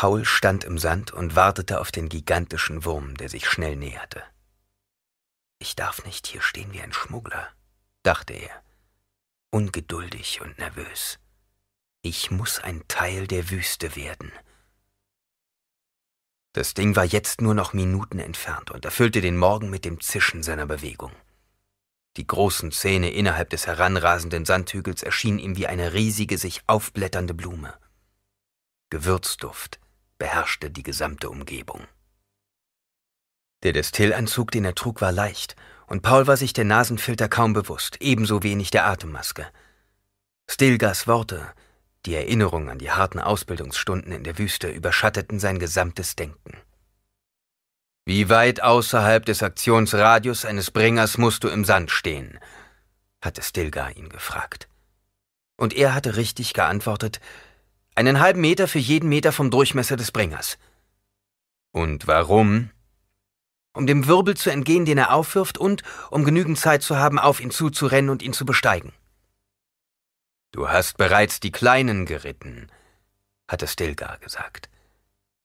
Paul stand im Sand und wartete auf den gigantischen Wurm, der sich schnell näherte. Ich darf nicht hier stehen wie ein Schmuggler, dachte er, ungeduldig und nervös. Ich muss ein Teil der Wüste werden. Das Ding war jetzt nur noch Minuten entfernt und erfüllte den Morgen mit dem Zischen seiner Bewegung. Die großen Zähne innerhalb des heranrasenden Sandhügels erschienen ihm wie eine riesige, sich aufblätternde Blume. Gewürzduft beherrschte die gesamte Umgebung. Der Destillanzug, den er trug, war leicht, und Paul war sich der Nasenfilter kaum bewusst, ebenso wenig der Atemmaske. Stilgas Worte, die Erinnerung an die harten Ausbildungsstunden in der Wüste, überschatteten sein gesamtes Denken. Wie weit außerhalb des Aktionsradius eines Bringers musst du im Sand stehen? hatte Stilgar ihn gefragt. Und er hatte richtig geantwortet, einen halben Meter für jeden Meter vom Durchmesser des Bringers. Und warum? Um dem Wirbel zu entgehen, den er aufwirft, und um genügend Zeit zu haben, auf ihn zuzurennen und ihn zu besteigen. Du hast bereits die Kleinen geritten, hatte Stilgar gesagt.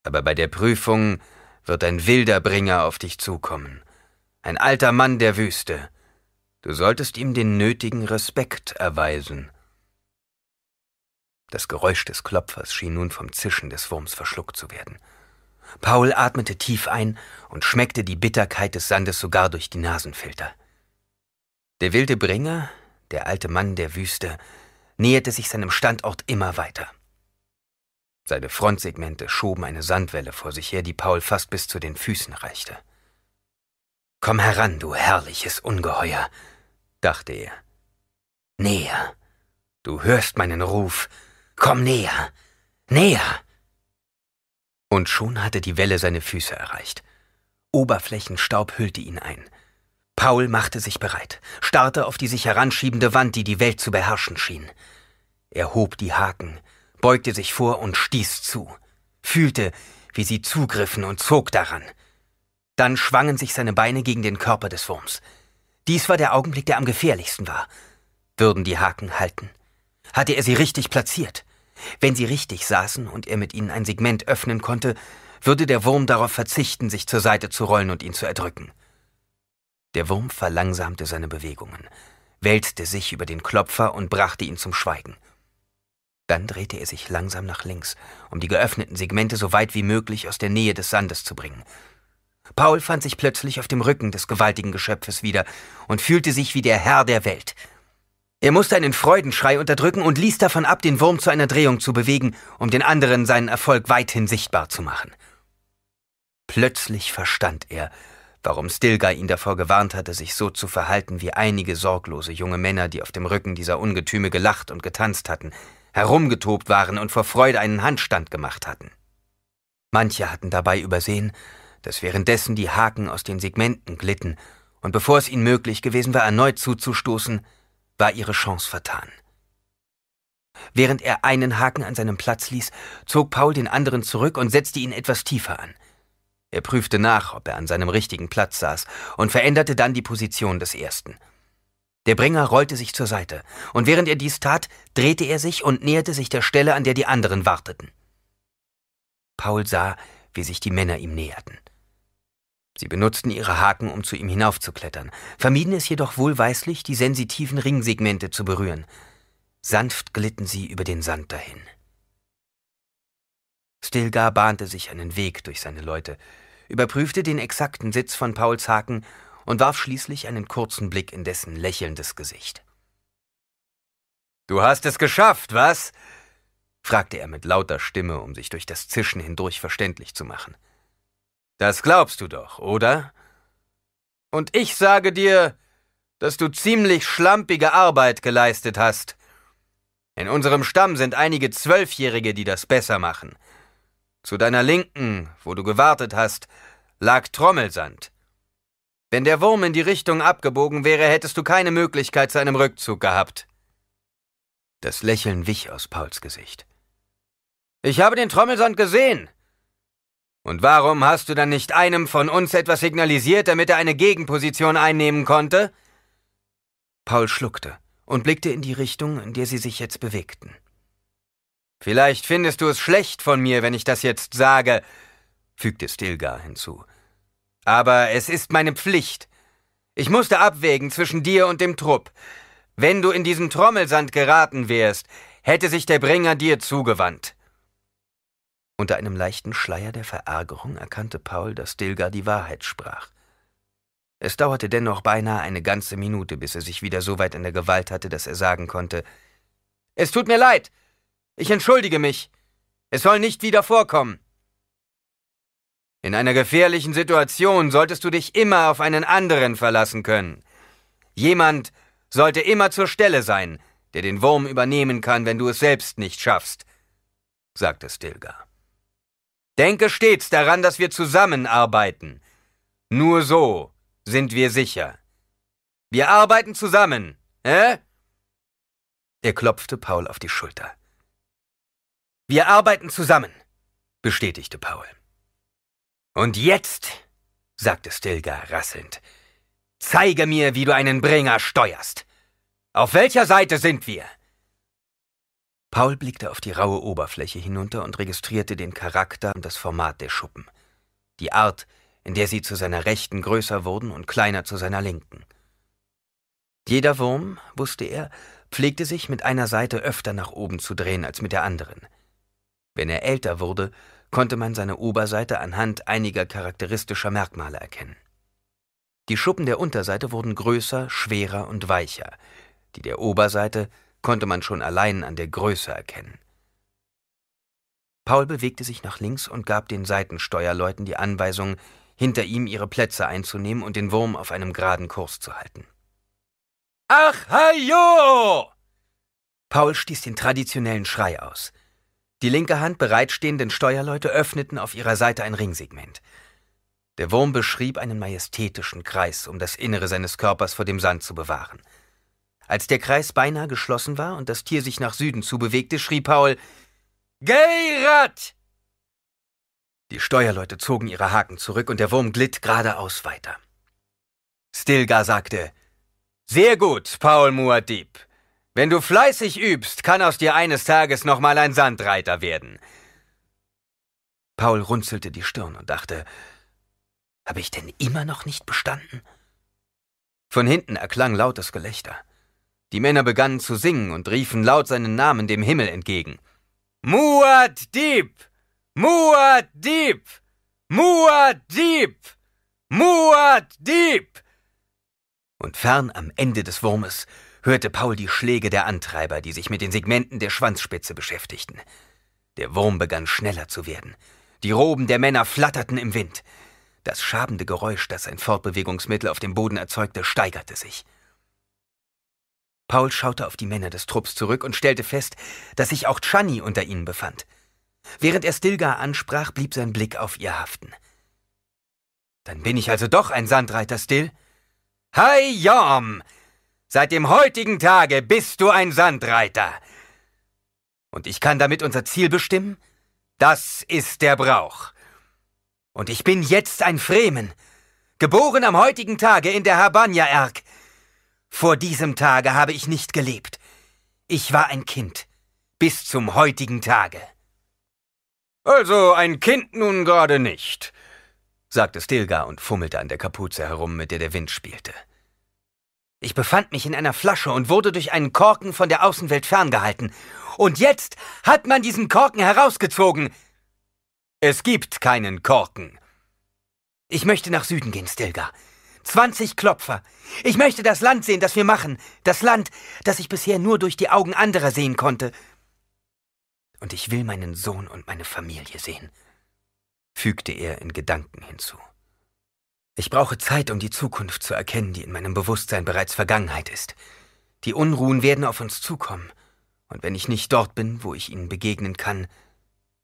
Aber bei der Prüfung wird ein wilder Bringer auf dich zukommen. Ein alter Mann der Wüste. Du solltest ihm den nötigen Respekt erweisen. Das Geräusch des Klopfers schien nun vom Zischen des Wurms verschluckt zu werden. Paul atmete tief ein und schmeckte die Bitterkeit des Sandes sogar durch die Nasenfilter. Der wilde Bringer, der alte Mann der Wüste, näherte sich seinem Standort immer weiter. Seine Frontsegmente schoben eine Sandwelle vor sich her, die Paul fast bis zu den Füßen reichte. Komm heran, du herrliches Ungeheuer, dachte er. Näher. Du hörst meinen Ruf, Komm näher, näher. Und schon hatte die Welle seine Füße erreicht. Oberflächenstaub hüllte ihn ein. Paul machte sich bereit, starrte auf die sich heranschiebende Wand, die die Welt zu beherrschen schien. Er hob die Haken, beugte sich vor und stieß zu, fühlte, wie sie zugriffen und zog daran. Dann schwangen sich seine Beine gegen den Körper des Wurms. Dies war der Augenblick, der am gefährlichsten war. Würden die Haken halten? Hatte er sie richtig platziert? Wenn sie richtig saßen und er mit ihnen ein Segment öffnen konnte, würde der Wurm darauf verzichten, sich zur Seite zu rollen und ihn zu erdrücken. Der Wurm verlangsamte seine Bewegungen, wälzte sich über den Klopfer und brachte ihn zum Schweigen. Dann drehte er sich langsam nach links, um die geöffneten Segmente so weit wie möglich aus der Nähe des Sandes zu bringen. Paul fand sich plötzlich auf dem Rücken des gewaltigen Geschöpfes wieder und fühlte sich wie der Herr der Welt. Er musste einen Freudenschrei unterdrücken und ließ davon ab, den Wurm zu einer Drehung zu bewegen, um den anderen seinen Erfolg weithin sichtbar zu machen. Plötzlich verstand er, warum Stilgar ihn davor gewarnt hatte, sich so zu verhalten wie einige sorglose junge Männer, die auf dem Rücken dieser Ungetüme gelacht und getanzt hatten, herumgetobt waren und vor Freude einen Handstand gemacht hatten. Manche hatten dabei übersehen, dass währenddessen die Haken aus den Segmenten glitten, und bevor es ihnen möglich gewesen war, erneut zuzustoßen, war ihre Chance vertan. Während er einen Haken an seinem Platz ließ, zog Paul den anderen zurück und setzte ihn etwas tiefer an. Er prüfte nach, ob er an seinem richtigen Platz saß, und veränderte dann die Position des ersten. Der Bringer rollte sich zur Seite, und während er dies tat, drehte er sich und näherte sich der Stelle, an der die anderen warteten. Paul sah, wie sich die Männer ihm näherten. Sie benutzten ihre Haken, um zu ihm hinaufzuklettern, vermieden es jedoch wohlweislich, die sensitiven Ringsegmente zu berühren. Sanft glitten sie über den Sand dahin. Stilgar bahnte sich einen Weg durch seine Leute, überprüfte den exakten Sitz von Pauls Haken und warf schließlich einen kurzen Blick in dessen lächelndes Gesicht. Du hast es geschafft, was? fragte er mit lauter Stimme, um sich durch das Zischen hindurch verständlich zu machen. Das glaubst du doch, oder? Und ich sage dir, dass du ziemlich schlampige Arbeit geleistet hast. In unserem Stamm sind einige Zwölfjährige, die das besser machen. Zu deiner Linken, wo du gewartet hast, lag Trommelsand. Wenn der Wurm in die Richtung abgebogen wäre, hättest du keine Möglichkeit zu einem Rückzug gehabt. Das Lächeln wich aus Pauls Gesicht. Ich habe den Trommelsand gesehen, und warum hast du dann nicht einem von uns etwas signalisiert, damit er eine Gegenposition einnehmen konnte? Paul schluckte und blickte in die Richtung, in der sie sich jetzt bewegten. Vielleicht findest du es schlecht von mir, wenn ich das jetzt sage, fügte Stilgar hinzu. Aber es ist meine Pflicht. Ich musste abwägen zwischen dir und dem Trupp. Wenn du in diesen Trommelsand geraten wärst, hätte sich der Bringer dir zugewandt. Unter einem leichten Schleier der Verärgerung erkannte Paul, dass Stilgar die Wahrheit sprach. Es dauerte dennoch beinahe eine ganze Minute, bis er sich wieder so weit in der Gewalt hatte, dass er sagen konnte Es tut mir leid. Ich entschuldige mich. Es soll nicht wieder vorkommen. In einer gefährlichen Situation solltest du dich immer auf einen anderen verlassen können. Jemand sollte immer zur Stelle sein, der den Wurm übernehmen kann, wenn du es selbst nicht schaffst, sagte Stilgar. Denke stets daran, dass wir zusammenarbeiten. Nur so sind wir sicher. Wir arbeiten zusammen, hä? Er klopfte Paul auf die Schulter. Wir arbeiten zusammen, bestätigte Paul. Und jetzt, sagte Stilgar rasselnd, zeige mir, wie du einen Bringer steuerst. Auf welcher Seite sind wir? Paul blickte auf die raue Oberfläche hinunter und registrierte den Charakter und das Format der Schuppen. Die Art, in der sie zu seiner Rechten größer wurden und kleiner zu seiner Linken. Jeder Wurm, wusste er, pflegte sich mit einer Seite öfter nach oben zu drehen als mit der anderen. Wenn er älter wurde, konnte man seine Oberseite anhand einiger charakteristischer Merkmale erkennen. Die Schuppen der Unterseite wurden größer, schwerer und weicher, die der Oberseite konnte man schon allein an der Größe erkennen. Paul bewegte sich nach links und gab den Seitensteuerleuten die Anweisung, hinter ihm ihre Plätze einzunehmen und den Wurm auf einem geraden Kurs zu halten. Ach, hajo! Paul stieß den traditionellen Schrei aus. Die linke Hand bereitstehenden Steuerleute öffneten auf ihrer Seite ein Ringsegment. Der Wurm beschrieb einen majestätischen Kreis, um das Innere seines Körpers vor dem Sand zu bewahren. Als der Kreis beinahe geschlossen war und das Tier sich nach Süden zubewegte, schrie Paul Geirat! Die Steuerleute zogen ihre Haken zurück und der Wurm glitt geradeaus weiter. Stilgar sagte Sehr gut, Paul Muad'Dib. Wenn du fleißig übst, kann aus dir eines Tages nochmal ein Sandreiter werden. Paul runzelte die Stirn und dachte, habe ich denn immer noch nicht bestanden? Von hinten erklang lautes Gelächter. Die Männer begannen zu singen und riefen laut seinen Namen dem Himmel entgegen. Muad Dieb! Muad Dieb! Muad Dieb! Muad Dieb! Und fern am Ende des Wurmes hörte Paul die Schläge der Antreiber, die sich mit den Segmenten der Schwanzspitze beschäftigten. Der Wurm begann schneller zu werden. Die Roben der Männer flatterten im Wind. Das schabende Geräusch, das ein Fortbewegungsmittel auf dem Boden erzeugte, steigerte sich. Paul schaute auf die Männer des Trupps zurück und stellte fest, dass sich auch Chani unter ihnen befand. Während er Stilgar ansprach, blieb sein Blick auf ihr haften. Dann bin ich also doch ein Sandreiter, Still? Hi, Jorm! Seit dem heutigen Tage bist du ein Sandreiter. Und ich kann damit unser Ziel bestimmen? Das ist der Brauch. Und ich bin jetzt ein Fremen, geboren am heutigen Tage in der Habanja-Erk. Vor diesem Tage habe ich nicht gelebt. Ich war ein Kind, bis zum heutigen Tage. Also ein Kind nun gerade nicht, sagte Stilgar und fummelte an der Kapuze herum, mit der der Wind spielte. Ich befand mich in einer Flasche und wurde durch einen Korken von der Außenwelt ferngehalten. Und jetzt hat man diesen Korken herausgezogen. Es gibt keinen Korken. Ich möchte nach Süden gehen, Stilgar. 20 Klopfer. Ich möchte das Land sehen, das wir machen. Das Land, das ich bisher nur durch die Augen anderer sehen konnte. Und ich will meinen Sohn und meine Familie sehen, fügte er in Gedanken hinzu. Ich brauche Zeit, um die Zukunft zu erkennen, die in meinem Bewusstsein bereits Vergangenheit ist. Die Unruhen werden auf uns zukommen, und wenn ich nicht dort bin, wo ich ihnen begegnen kann,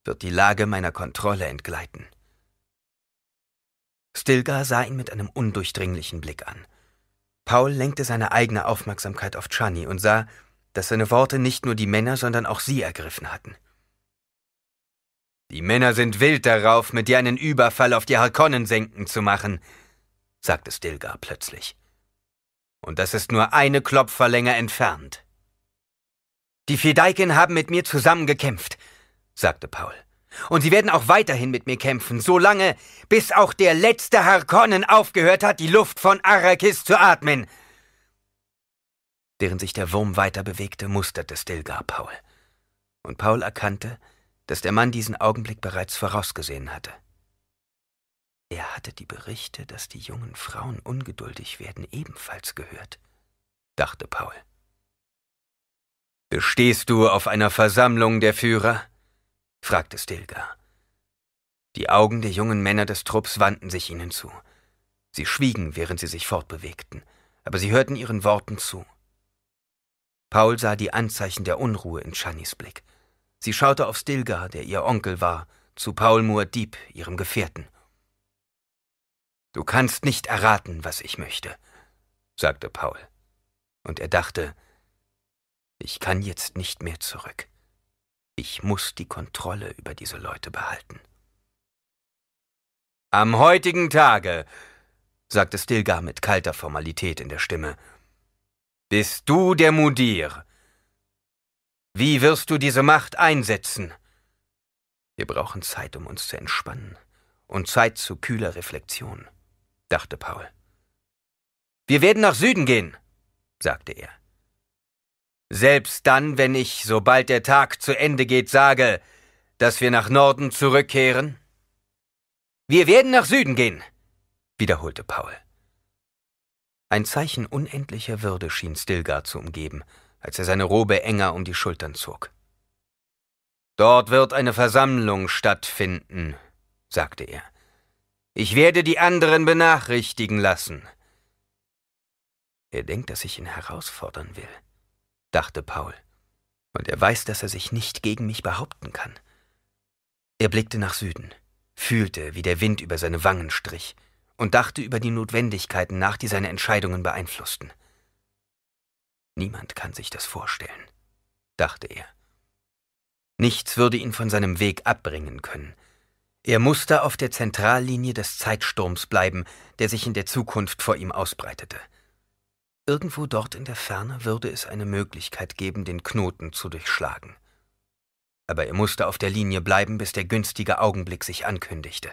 wird die Lage meiner Kontrolle entgleiten. Stilgar sah ihn mit einem undurchdringlichen Blick an. Paul lenkte seine eigene Aufmerksamkeit auf Chani und sah, dass seine Worte nicht nur die Männer, sondern auch sie ergriffen hatten. Die Männer sind wild darauf, mit dir einen Überfall auf die Harkonnensenken zu machen, sagte Stilgar plötzlich. Und das ist nur eine Klopferlänge entfernt. Die Fedaiken haben mit mir zusammen gekämpft, sagte Paul. Und sie werden auch weiterhin mit mir kämpfen, solange, bis auch der letzte Harkonnen aufgehört hat, die Luft von Arrakis zu atmen. Während sich der Wurm weiter bewegte, musterte Stilgar Paul. Und Paul erkannte, dass der Mann diesen Augenblick bereits vorausgesehen hatte. Er hatte die Berichte, dass die jungen Frauen ungeduldig werden, ebenfalls gehört, dachte Paul. Bestehst du auf einer Versammlung der Führer? Fragte Stilgar. Die Augen der jungen Männer des Trupps wandten sich ihnen zu. Sie schwiegen, während sie sich fortbewegten, aber sie hörten ihren Worten zu. Paul sah die Anzeichen der Unruhe in Shannys Blick. Sie schaute auf Stilgar, der ihr Onkel war, zu Paul Muad'Dib, ihrem Gefährten. Du kannst nicht erraten, was ich möchte, sagte Paul. Und er dachte, ich kann jetzt nicht mehr zurück. Ich muss die Kontrolle über diese Leute behalten. Am heutigen Tage, sagte Stilgar mit kalter Formalität in der Stimme, bist du der Mudir. Wie wirst du diese Macht einsetzen? Wir brauchen Zeit, um uns zu entspannen und Zeit zu kühler Reflexion, dachte Paul. Wir werden nach Süden gehen, sagte er. Selbst dann, wenn ich, sobald der Tag zu Ende geht, sage, dass wir nach Norden zurückkehren? Wir werden nach Süden gehen, wiederholte Paul. Ein Zeichen unendlicher Würde schien Stilgar zu umgeben, als er seine Robe enger um die Schultern zog. Dort wird eine Versammlung stattfinden, sagte er. Ich werde die anderen benachrichtigen lassen. Er denkt, dass ich ihn herausfordern will dachte Paul, und er weiß, dass er sich nicht gegen mich behaupten kann. Er blickte nach Süden, fühlte, wie der Wind über seine Wangen strich, und dachte über die Notwendigkeiten nach, die seine Entscheidungen beeinflussten. Niemand kann sich das vorstellen, dachte er. Nichts würde ihn von seinem Weg abbringen können. Er musste auf der Zentrallinie des Zeitsturms bleiben, der sich in der Zukunft vor ihm ausbreitete. Irgendwo dort in der Ferne würde es eine Möglichkeit geben, den Knoten zu durchschlagen. Aber er musste auf der Linie bleiben, bis der günstige Augenblick sich ankündigte.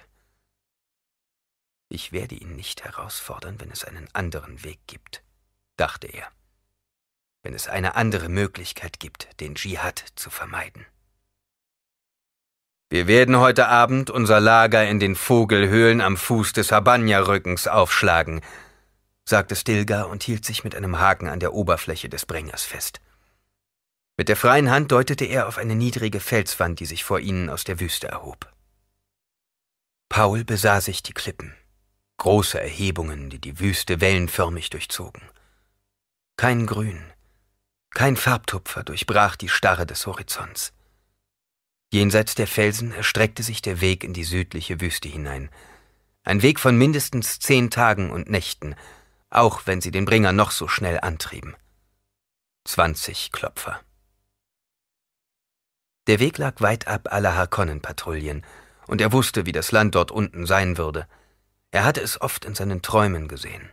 Ich werde ihn nicht herausfordern, wenn es einen anderen Weg gibt, dachte er. Wenn es eine andere Möglichkeit gibt, den Dschihad zu vermeiden. Wir werden heute Abend unser Lager in den Vogelhöhlen am Fuß des Habanya-Rückens aufschlagen, sagte Stilgar und hielt sich mit einem Haken an der Oberfläche des Bringers fest. Mit der freien Hand deutete er auf eine niedrige Felswand, die sich vor ihnen aus der Wüste erhob. Paul besah sich die Klippen, große Erhebungen, die die Wüste wellenförmig durchzogen. Kein Grün, kein Farbtupfer durchbrach die Starre des Horizonts. Jenseits der Felsen erstreckte sich der Weg in die südliche Wüste hinein, ein Weg von mindestens zehn Tagen und Nächten, auch wenn sie den Bringer noch so schnell antrieben. Zwanzig Klopfer. Der Weg lag weit ab aller Harkonnen-Patrouillen, und er wusste, wie das Land dort unten sein würde. Er hatte es oft in seinen Träumen gesehen.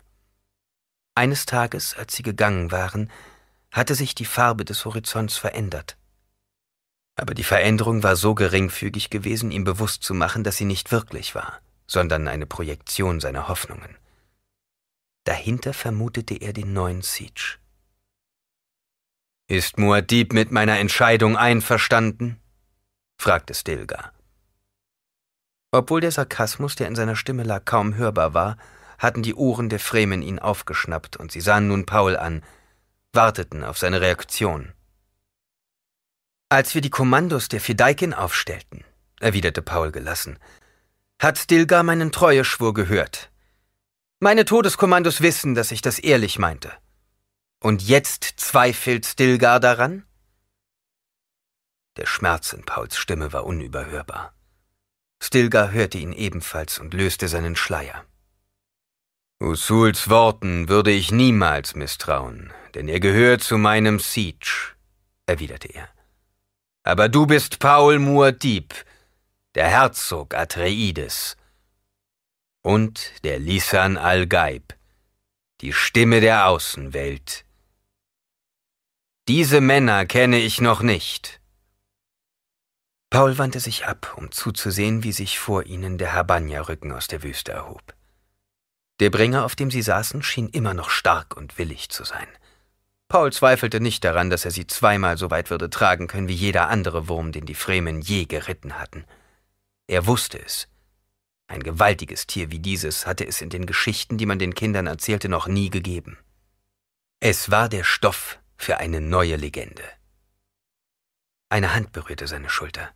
Eines Tages, als sie gegangen waren, hatte sich die Farbe des Horizonts verändert. Aber die Veränderung war so geringfügig gewesen, ihm bewusst zu machen, dass sie nicht wirklich war, sondern eine Projektion seiner Hoffnungen. Dahinter vermutete er den neuen Siege. Ist Muad'Dib mit meiner Entscheidung einverstanden? fragte Stilgar. Obwohl der Sarkasmus, der in seiner Stimme lag, kaum hörbar war, hatten die Ohren der Fremen ihn aufgeschnappt und sie sahen nun Paul an, warteten auf seine Reaktion. Als wir die Kommandos der Fedaikin aufstellten, erwiderte Paul gelassen, hat Stilgar meinen Treueschwur gehört. Meine Todeskommandos wissen, dass ich das ehrlich meinte. Und jetzt zweifelt Stilgar daran? Der Schmerz in Pauls Stimme war unüberhörbar. Stilgar hörte ihn ebenfalls und löste seinen Schleier. Usuls Worten würde ich niemals misstrauen, denn er gehört zu meinem Siege, erwiderte er. Aber du bist Paul Muad'Dib, der Herzog Atreides, und der Lisan al-Gaib, die Stimme der Außenwelt. Diese Männer kenne ich noch nicht. Paul wandte sich ab, um zuzusehen, wie sich vor ihnen der Habanja-Rücken aus der Wüste erhob. Der Bringer, auf dem sie saßen, schien immer noch stark und willig zu sein. Paul zweifelte nicht daran, dass er sie zweimal so weit würde tragen können wie jeder andere Wurm, den die Fremen je geritten hatten. Er wusste es. Ein gewaltiges Tier wie dieses hatte es in den Geschichten, die man den Kindern erzählte, noch nie gegeben. Es war der Stoff für eine neue Legende. Eine Hand berührte seine Schulter.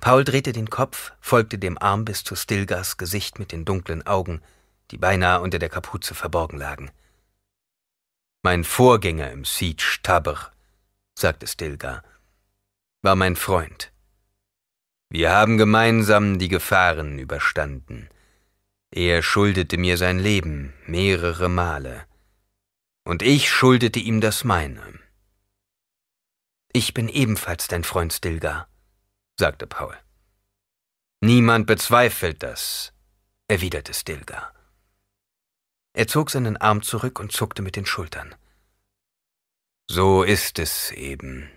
Paul drehte den Kopf, folgte dem Arm bis zu Stilgars Gesicht mit den dunklen Augen, die beinahe unter der Kapuze verborgen lagen. Mein Vorgänger im Siege Tabr, sagte Stilgar, war mein Freund. Wir haben gemeinsam die Gefahren überstanden. Er schuldete mir sein Leben mehrere Male, und ich schuldete ihm das meine. Ich bin ebenfalls dein Freund Stilgar, sagte Paul. Niemand bezweifelt das, erwiderte Stilgar. Er zog seinen Arm zurück und zuckte mit den Schultern. So ist es eben.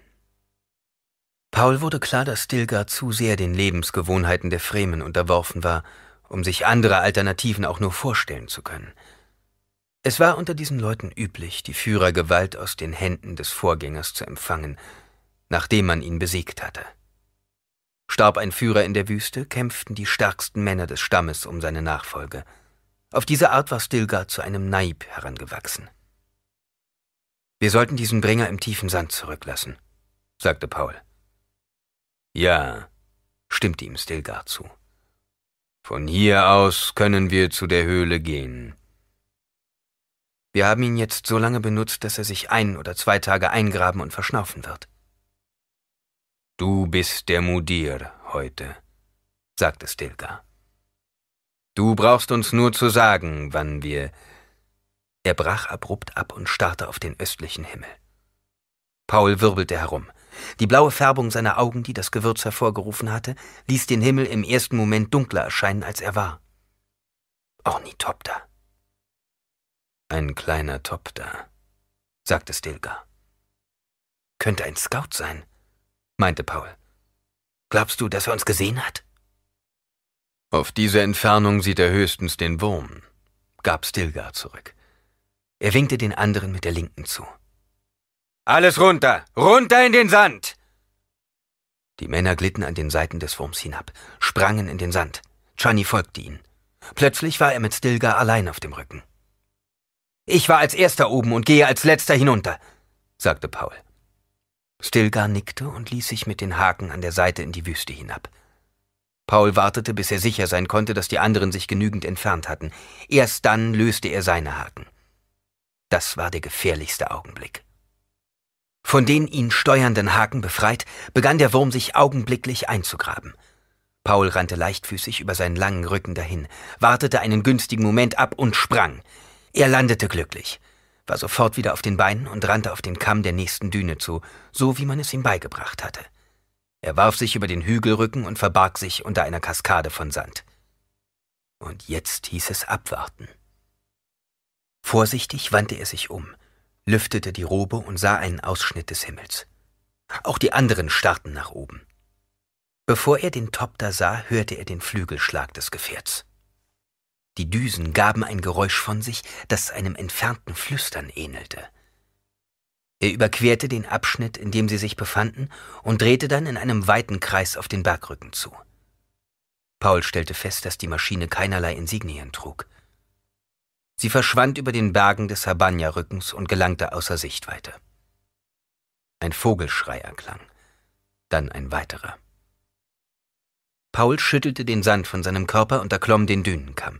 Paul wurde klar, dass Stilgar zu sehr den Lebensgewohnheiten der Fremen unterworfen war, um sich andere Alternativen auch nur vorstellen zu können. Es war unter diesen Leuten üblich, die Führergewalt aus den Händen des Vorgängers zu empfangen, nachdem man ihn besiegt hatte. Starb ein Führer in der Wüste, kämpften die stärksten Männer des Stammes um seine Nachfolge – auf diese Art war Stilgar zu einem Naib herangewachsen. Wir sollten diesen Bringer im tiefen Sand zurücklassen, sagte Paul. Ja, stimmte ihm Stilgar zu. Von hier aus können wir zu der Höhle gehen. Wir haben ihn jetzt so lange benutzt, dass er sich ein oder zwei Tage eingraben und verschnaufen wird. Du bist der Mudir heute, sagte Stilgar. Du brauchst uns nur zu sagen, wann wir. Er brach abrupt ab und starrte auf den östlichen Himmel. Paul wirbelte herum. Die blaue Färbung seiner Augen, die das Gewürz hervorgerufen hatte, ließ den Himmel im ersten Moment dunkler erscheinen, als er war. Ornithopter. Ein kleiner Topter, sagte Stilgar. Könnte ein Scout sein, meinte Paul. Glaubst du, dass er uns gesehen hat? Auf diese Entfernung sieht er höchstens den Wurm, gab Stilgar zurück. Er winkte den anderen mit der Linken zu. Alles runter! Runter in den Sand! Die Männer glitten an den Seiten des Wurms hinab, sprangen in den Sand. Chani folgte ihnen. Plötzlich war er mit Stilgar allein auf dem Rücken. Ich war als erster oben und gehe als letzter hinunter, sagte Paul. Stilgar nickte und ließ sich mit den Haken an der Seite in die Wüste hinab. Paul wartete, bis er sicher sein konnte, dass die anderen sich genügend entfernt hatten. Erst dann löste er seine Haken. Das war der gefährlichste Augenblick. Von den ihn steuernden Haken befreit, begann der Wurm sich augenblicklich einzugraben. Paul rannte leichtfüßig über seinen langen Rücken dahin, wartete einen günstigen Moment ab und sprang. Er landete glücklich, war sofort wieder auf den Beinen und rannte auf den Kamm der nächsten Düne zu, so wie man es ihm beigebracht hatte. Er warf sich über den Hügelrücken und verbarg sich unter einer Kaskade von Sand. Und jetzt hieß es abwarten. Vorsichtig wandte er sich um, lüftete die Robe und sah einen Ausschnitt des Himmels. Auch die anderen starrten nach oben. Bevor er den Topter sah, hörte er den Flügelschlag des Gefährts. Die Düsen gaben ein Geräusch von sich, das einem entfernten Flüstern ähnelte. Er überquerte den Abschnitt, in dem sie sich befanden, und drehte dann in einem weiten Kreis auf den Bergrücken zu. Paul stellte fest, dass die Maschine keinerlei Insignien trug. Sie verschwand über den Bergen des Habanja-Rückens und gelangte außer Sichtweite. Ein Vogelschrei erklang, dann ein weiterer. Paul schüttelte den Sand von seinem Körper und erklomm den Dünenkamm.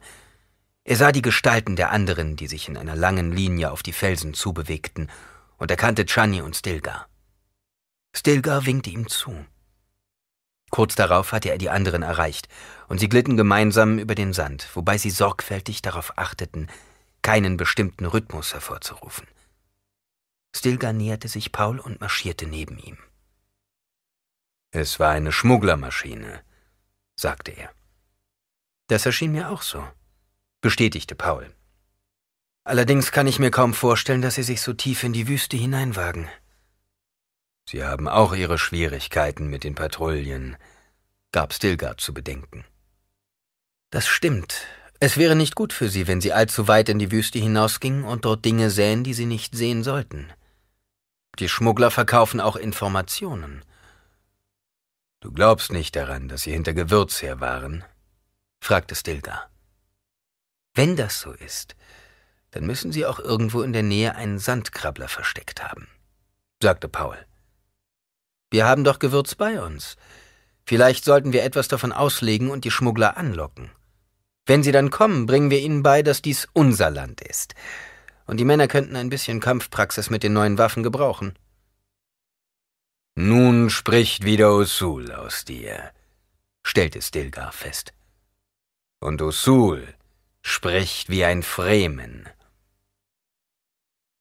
Er sah die Gestalten der anderen, die sich in einer langen Linie auf die Felsen zubewegten und erkannte Chani und Stilgar. Stilgar winkte ihm zu. Kurz darauf hatte er die anderen erreicht, und sie glitten gemeinsam über den Sand, wobei sie sorgfältig darauf achteten, keinen bestimmten Rhythmus hervorzurufen. Stilgar näherte sich Paul und marschierte neben ihm. Es war eine Schmugglermaschine, sagte er. Das erschien mir auch so, bestätigte Paul. Allerdings kann ich mir kaum vorstellen, dass Sie sich so tief in die Wüste hineinwagen. Sie haben auch Ihre Schwierigkeiten mit den Patrouillen, gab Stilgard zu bedenken. Das stimmt. Es wäre nicht gut für sie, wenn sie allzu weit in die Wüste hinausgingen und dort Dinge sähen, die sie nicht sehen sollten. Die Schmuggler verkaufen auch Informationen. Du glaubst nicht daran, dass sie hinter Gewürz her waren? fragte Stilgar. Wenn das so ist, dann müssen sie auch irgendwo in der Nähe einen Sandkrabbler versteckt haben, sagte Paul. Wir haben doch Gewürz bei uns. Vielleicht sollten wir etwas davon auslegen und die Schmuggler anlocken. Wenn sie dann kommen, bringen wir ihnen bei, dass dies unser Land ist. Und die Männer könnten ein bisschen Kampfpraxis mit den neuen Waffen gebrauchen. Nun spricht wieder Usul aus dir, stellte Stilgar fest. Und Usul spricht wie ein Fremen.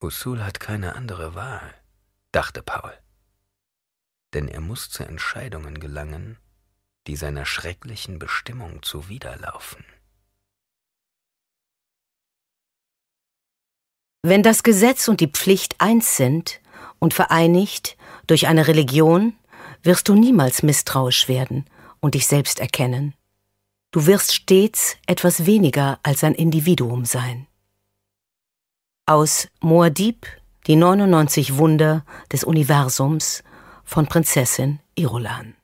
Usul hat keine andere Wahl, dachte Paul. Denn er muss zu Entscheidungen gelangen, die seiner schrecklichen Bestimmung zuwiderlaufen. Wenn das Gesetz und die Pflicht eins sind und vereinigt durch eine Religion, wirst du niemals misstrauisch werden und dich selbst erkennen. Du wirst stets etwas weniger als ein Individuum sein. Aus Moadib, die 99 Wunder des Universums von Prinzessin Irulan.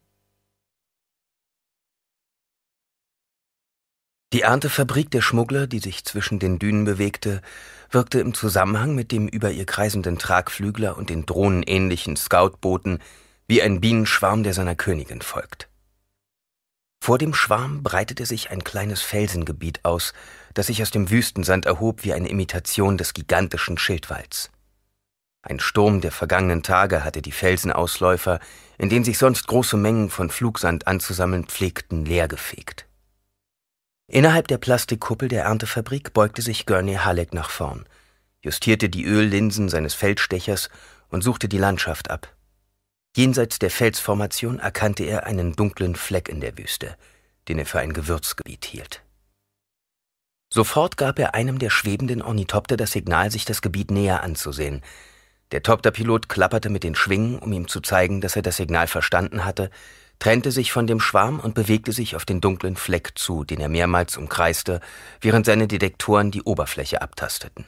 Die Erntefabrik der Schmuggler, die sich zwischen den Dünen bewegte, wirkte im Zusammenhang mit dem über ihr kreisenden Tragflügler und den drohnenähnlichen Scoutbooten wie ein Bienenschwarm, der seiner Königin folgt. Vor dem Schwarm breitete sich ein kleines Felsengebiet aus, das sich aus dem Wüstensand erhob wie eine Imitation des gigantischen Schildwalls. Ein Sturm der vergangenen Tage hatte die Felsenausläufer, in denen sich sonst große Mengen von Flugsand anzusammeln pflegten, leergefegt. Innerhalb der Plastikkuppel der Erntefabrik beugte sich Gurney Halleck nach vorn, justierte die Öllinsen seines Feldstechers und suchte die Landschaft ab. Jenseits der Felsformation erkannte er einen dunklen Fleck in der Wüste, den er für ein Gewürzgebiet hielt. Sofort gab er einem der schwebenden Ornithopter das Signal, sich das Gebiet näher anzusehen. Der Topterpilot klapperte mit den Schwingen, um ihm zu zeigen, dass er das Signal verstanden hatte, trennte sich von dem Schwarm und bewegte sich auf den dunklen Fleck zu, den er mehrmals umkreiste, während seine Detektoren die Oberfläche abtasteten.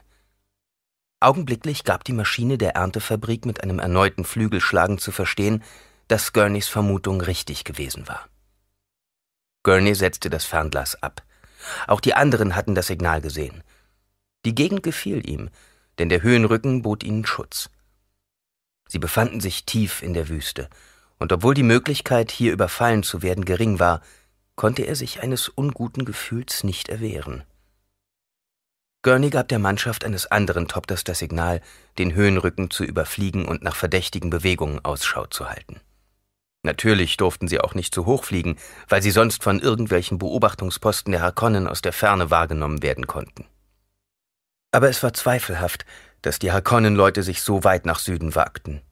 Augenblicklich gab die Maschine der Erntefabrik mit einem erneuten Flügelschlagen zu verstehen, dass Gurneys Vermutung richtig gewesen war. Gurney setzte das Fernglas ab. Auch die anderen hatten das Signal gesehen. Die Gegend gefiel ihm, denn der Höhenrücken bot ihnen Schutz. Sie befanden sich tief in der Wüste, und obwohl die Möglichkeit, hier überfallen zu werden, gering war, konnte er sich eines unguten Gefühls nicht erwehren. Gurney gab der Mannschaft eines anderen Topters das Signal, den Höhenrücken zu überfliegen und nach verdächtigen Bewegungen Ausschau zu halten. Natürlich durften sie auch nicht zu hoch fliegen, weil sie sonst von irgendwelchen Beobachtungsposten der Harkonnen aus der Ferne wahrgenommen werden konnten. Aber es war zweifelhaft, dass die Harkonnen-Leute sich so weit nach Süden wagten.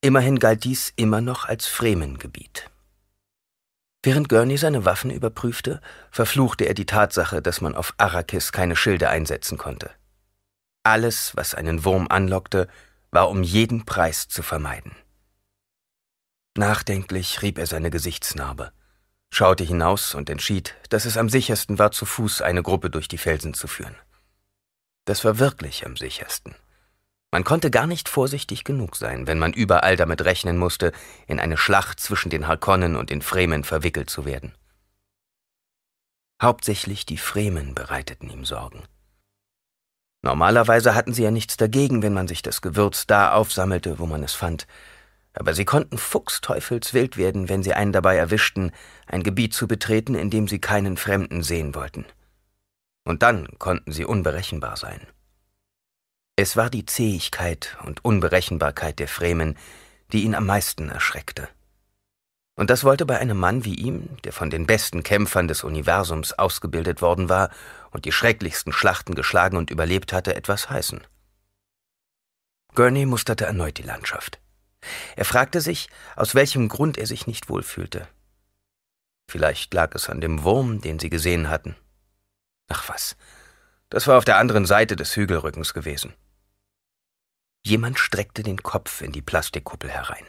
Immerhin galt dies immer noch als Fremengebiet. Während Gurney seine Waffen überprüfte, verfluchte er die Tatsache, dass man auf Arrakis keine Schilde einsetzen konnte. Alles, was einen Wurm anlockte, war um jeden Preis zu vermeiden. Nachdenklich rieb er seine Gesichtsnarbe, schaute hinaus und entschied, dass es am sichersten war, zu Fuß eine Gruppe durch die Felsen zu führen. Das war wirklich am sichersten. Man konnte gar nicht vorsichtig genug sein, wenn man überall damit rechnen musste, in eine Schlacht zwischen den Harkonnen und den Fremen verwickelt zu werden. Hauptsächlich die Fremen bereiteten ihm Sorgen. Normalerweise hatten sie ja nichts dagegen, wenn man sich das Gewürz da aufsammelte, wo man es fand, aber sie konnten fuchsteufelswild werden, wenn sie einen dabei erwischten, ein Gebiet zu betreten, in dem sie keinen Fremden sehen wollten. Und dann konnten sie unberechenbar sein. Es war die Zähigkeit und Unberechenbarkeit der Fremen, die ihn am meisten erschreckte. Und das wollte bei einem Mann wie ihm, der von den besten Kämpfern des Universums ausgebildet worden war und die schrecklichsten Schlachten geschlagen und überlebt hatte, etwas heißen. Gurney musterte erneut die Landschaft. Er fragte sich, aus welchem Grund er sich nicht wohlfühlte. Vielleicht lag es an dem Wurm, den sie gesehen hatten. Ach was, das war auf der anderen Seite des Hügelrückens gewesen. Jemand streckte den Kopf in die Plastikkuppel herein.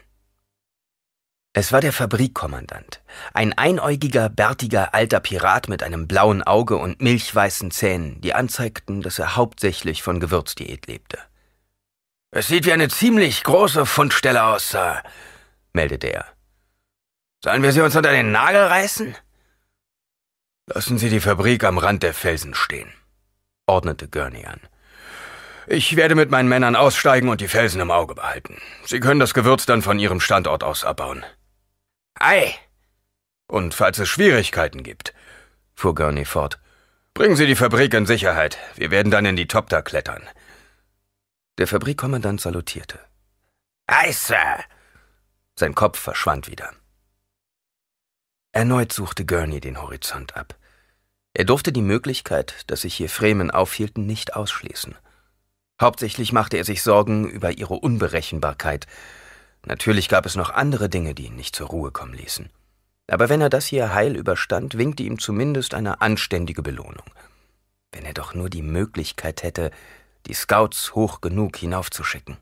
Es war der Fabrikkommandant, ein einäugiger, bärtiger alter Pirat mit einem blauen Auge und milchweißen Zähnen, die anzeigten, dass er hauptsächlich von Gewürzdiät lebte. Es sieht wie eine ziemlich große Fundstelle aus, Sir, meldete er. Sollen wir sie uns unter den Nagel reißen? Lassen Sie die Fabrik am Rand der Felsen stehen, ordnete Gurney an. Ich werde mit meinen Männern aussteigen und die Felsen im Auge behalten. Sie können das Gewürz dann von Ihrem Standort aus abbauen. Ei! Und falls es Schwierigkeiten gibt, fuhr Gurney fort, bringen Sie die Fabrik in Sicherheit. Wir werden dann in die Topter klettern. Der Fabrikkommandant salutierte. Ei, Sir! Sein Kopf verschwand wieder. Erneut suchte Gurney den Horizont ab. Er durfte die Möglichkeit, dass sich hier Fremen aufhielten, nicht ausschließen. Hauptsächlich machte er sich Sorgen über ihre Unberechenbarkeit, Natürlich gab es noch andere Dinge, die ihn nicht zur Ruhe kommen ließen. Aber wenn er das hier heil überstand, winkte ihm zumindest eine anständige Belohnung. Wenn er doch nur die Möglichkeit hätte, die Scouts hoch genug hinaufzuschicken.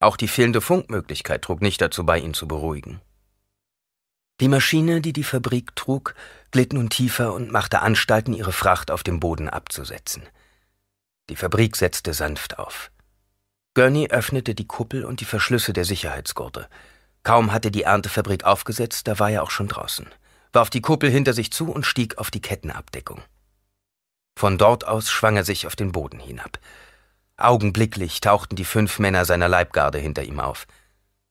Auch die fehlende Funkmöglichkeit trug nicht dazu bei, ihn zu beruhigen. Die Maschine, die die Fabrik trug, glitt nun tiefer und machte Anstalten, ihre Fracht auf dem Boden abzusetzen. Die Fabrik setzte sanft auf. Gurney öffnete die Kuppel und die Verschlüsse der Sicherheitsgurte. Kaum hatte die Erntefabrik aufgesetzt, da war er auch schon draußen, warf die Kuppel hinter sich zu und stieg auf die Kettenabdeckung. Von dort aus schwang er sich auf den Boden hinab. Augenblicklich tauchten die fünf Männer seiner Leibgarde hinter ihm auf.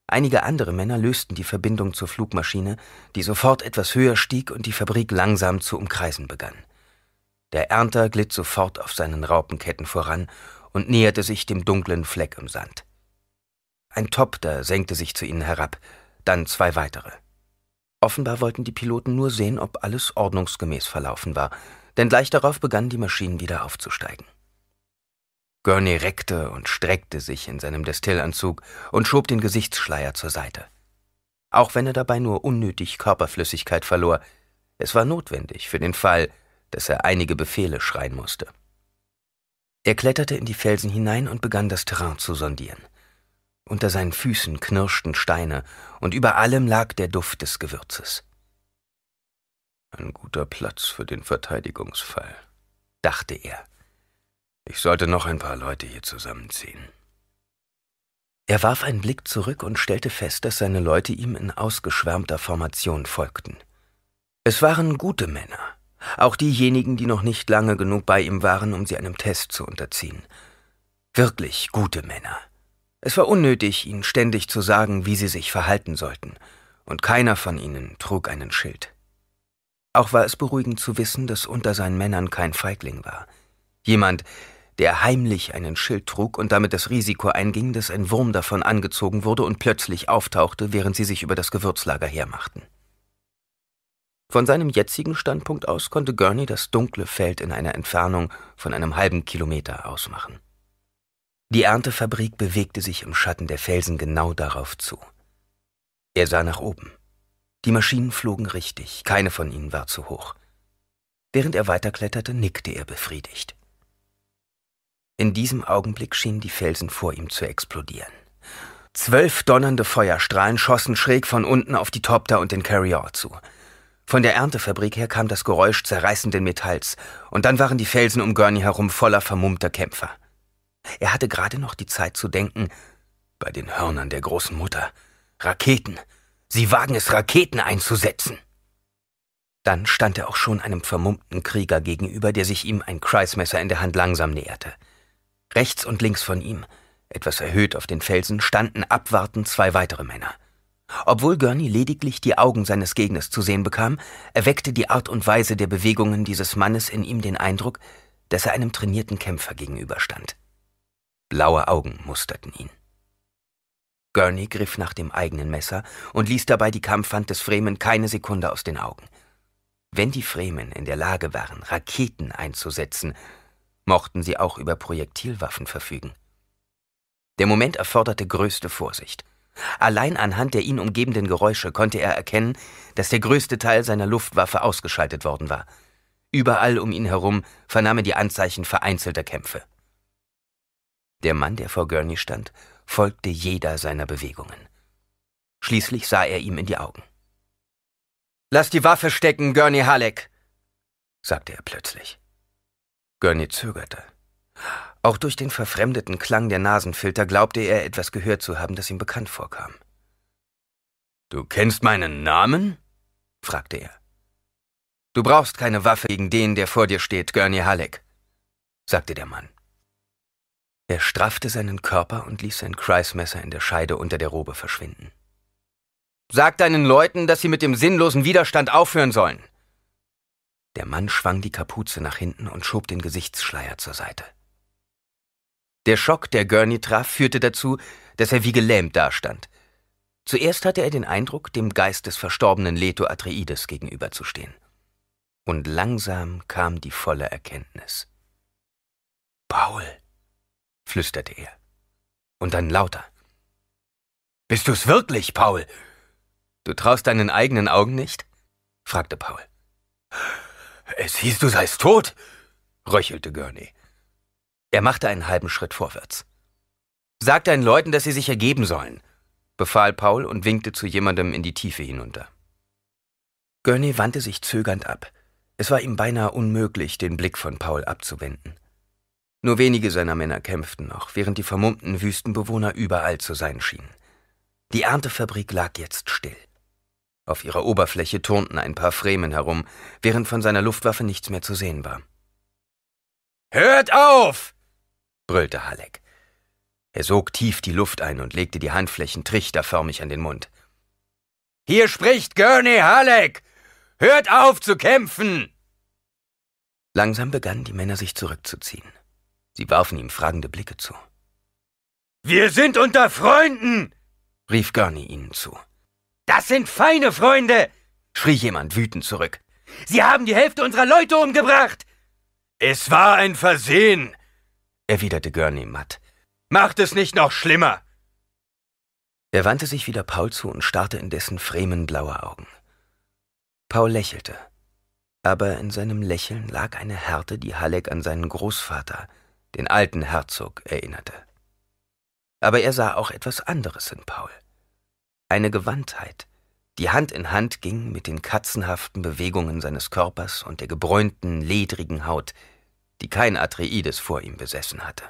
Einige andere Männer lösten die Verbindung zur Flugmaschine, die sofort etwas höher stieg und die Fabrik langsam zu umkreisen begann. Der Ernter glitt sofort auf seinen Raupenketten voran und näherte sich dem dunklen Fleck im Sand. Ein Topter senkte sich zu ihnen herab, dann zwei weitere. Offenbar wollten die Piloten nur sehen, ob alles ordnungsgemäß verlaufen war, denn gleich darauf begannen die Maschinen wieder aufzusteigen. Gurney reckte und streckte sich in seinem Destillanzug und schob den Gesichtsschleier zur Seite. Auch wenn er dabei nur unnötig Körperflüssigkeit verlor, es war notwendig für den Fall, dass er einige Befehle schreien musste. Er kletterte in die Felsen hinein und begann das Terrain zu sondieren. Unter seinen Füßen knirschten Steine, und über allem lag der Duft des Gewürzes. Ein guter Platz für den Verteidigungsfall, dachte er. Ich sollte noch ein paar Leute hier zusammenziehen. Er warf einen Blick zurück und stellte fest, dass seine Leute ihm in ausgeschwärmter Formation folgten. Es waren gute Männer, auch diejenigen, die noch nicht lange genug bei ihm waren, um sie einem Test zu unterziehen. Wirklich gute Männer. Es war unnötig, ihnen ständig zu sagen, wie sie sich verhalten sollten, und keiner von ihnen trug einen Schild. Auch war es beruhigend zu wissen, dass unter seinen Männern kein Feigling war. Jemand, der heimlich einen Schild trug und damit das Risiko einging, dass ein Wurm davon angezogen wurde und plötzlich auftauchte, während sie sich über das Gewürzlager hermachten. Von seinem jetzigen Standpunkt aus konnte Gurney das dunkle Feld in einer Entfernung von einem halben Kilometer ausmachen. Die Erntefabrik bewegte sich im Schatten der Felsen genau darauf zu. Er sah nach oben. Die Maschinen flogen richtig, keine von ihnen war zu hoch. Während er weiterkletterte, nickte er befriedigt. In diesem Augenblick schienen die Felsen vor ihm zu explodieren. Zwölf donnernde Feuerstrahlen schossen schräg von unten auf die Topter und den Carrier zu. Von der Erntefabrik her kam das Geräusch zerreißenden Metalls, und dann waren die Felsen um Gurney herum voller vermummter Kämpfer. Er hatte gerade noch die Zeit zu denken, bei den Hörnern der großen Mutter. Raketen. Sie wagen es, Raketen einzusetzen. Dann stand er auch schon einem vermummten Krieger gegenüber, der sich ihm ein Kreismesser in der Hand langsam näherte. Rechts und links von ihm, etwas erhöht auf den Felsen, standen abwartend zwei weitere Männer. Obwohl Gurney lediglich die Augen seines Gegners zu sehen bekam, erweckte die Art und Weise der Bewegungen dieses Mannes in ihm den Eindruck, dass er einem trainierten Kämpfer gegenüberstand. Blaue Augen musterten ihn. Gurney griff nach dem eigenen Messer und ließ dabei die Kampfhand des Fremen keine Sekunde aus den Augen. Wenn die Fremen in der Lage waren, Raketen einzusetzen, mochten sie auch über Projektilwaffen verfügen. Der Moment erforderte größte Vorsicht. Allein anhand der ihn umgebenden Geräusche konnte er erkennen, dass der größte Teil seiner Luftwaffe ausgeschaltet worden war. Überall um ihn herum vernahm er die Anzeichen vereinzelter Kämpfe. Der Mann, der vor Gurney stand, folgte jeder seiner Bewegungen. Schließlich sah er ihm in die Augen. Lass die Waffe stecken, Gurney Halleck, sagte er plötzlich. Gurney zögerte. Auch durch den verfremdeten Klang der Nasenfilter glaubte er etwas gehört zu haben, das ihm bekannt vorkam. Du kennst meinen Namen? fragte er. Du brauchst keine Waffe gegen den, der vor dir steht, Gurney Halleck, sagte der Mann. Er straffte seinen Körper und ließ sein Kreismesser in der Scheide unter der Robe verschwinden. Sag deinen Leuten, dass sie mit dem sinnlosen Widerstand aufhören sollen. Der Mann schwang die Kapuze nach hinten und schob den Gesichtsschleier zur Seite. Der Schock, der Gurney traf, führte dazu, dass er wie gelähmt dastand. Zuerst hatte er den Eindruck, dem Geist des verstorbenen Leto Atreides gegenüberzustehen. Und langsam kam die volle Erkenntnis. Paul, flüsterte er. Und dann lauter. Bist du's wirklich, Paul? Du traust deinen eigenen Augen nicht? fragte Paul. Es hieß, du seist tot, röchelte Gurney. Er machte einen halben Schritt vorwärts. Sag deinen Leuten, dass sie sich ergeben sollen, befahl Paul und winkte zu jemandem in die Tiefe hinunter. Gurney wandte sich zögernd ab. Es war ihm beinahe unmöglich, den Blick von Paul abzuwenden. Nur wenige seiner Männer kämpften noch, während die vermummten Wüstenbewohner überall zu sein schienen. Die Erntefabrik lag jetzt still. Auf ihrer Oberfläche turnten ein paar Fremen herum, während von seiner Luftwaffe nichts mehr zu sehen war. Hört auf! brüllte Halleck. Er sog tief die Luft ein und legte die Handflächen trichterförmig an den Mund. Hier spricht Gurney Halleck! Hört auf zu kämpfen! Langsam begannen die Männer sich zurückzuziehen. Sie warfen ihm fragende Blicke zu. Wir sind unter Freunden! rief Gurney ihnen zu. Das sind feine Freunde! schrie jemand wütend zurück. Sie haben die Hälfte unserer Leute umgebracht! Es war ein Versehen, erwiderte Gurney matt. Macht es nicht noch schlimmer! Er wandte sich wieder Paul zu und starrte in dessen fremen blaue Augen. Paul lächelte, aber in seinem Lächeln lag eine Härte, die Halleck an seinen Großvater, den alten Herzog, erinnerte. Aber er sah auch etwas anderes in Paul eine Gewandtheit, die Hand in Hand ging mit den katzenhaften Bewegungen seines Körpers und der gebräunten, ledrigen Haut, die kein Atreides vor ihm besessen hatte.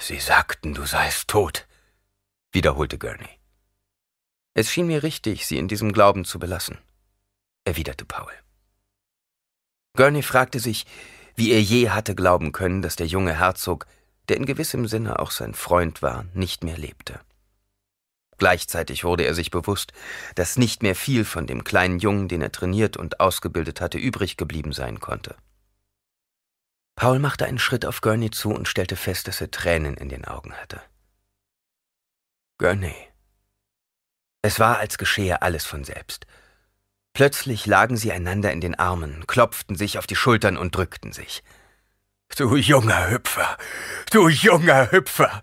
Sie sagten, du seist tot, wiederholte Gurney. Es schien mir richtig, sie in diesem Glauben zu belassen, erwiderte Paul. Gurney fragte sich, wie er je hatte glauben können, dass der junge Herzog, der in gewissem Sinne auch sein Freund war, nicht mehr lebte. Gleichzeitig wurde er sich bewusst, dass nicht mehr viel von dem kleinen Jungen, den er trainiert und ausgebildet hatte, übrig geblieben sein konnte. Paul machte einen Schritt auf Gurney zu und stellte fest, dass er Tränen in den Augen hatte. Gurney. Es war, als geschehe alles von selbst. Plötzlich lagen sie einander in den Armen, klopften sich auf die Schultern und drückten sich. Du junger Hüpfer, du junger Hüpfer,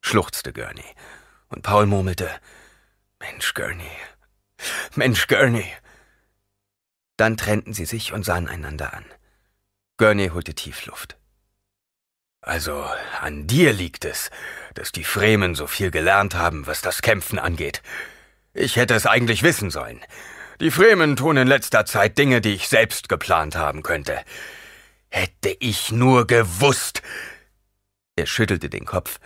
schluchzte Gurney und Paul murmelte, Mensch, Gurney, Mensch, Gurney. Dann trennten sie sich und sahen einander an. Gurney holte tief Luft. Also, an dir liegt es, dass die Fremen so viel gelernt haben, was das Kämpfen angeht. Ich hätte es eigentlich wissen sollen. Die Fremen tun in letzter Zeit Dinge, die ich selbst geplant haben könnte. Hätte ich nur gewusst. Er schüttelte den Kopf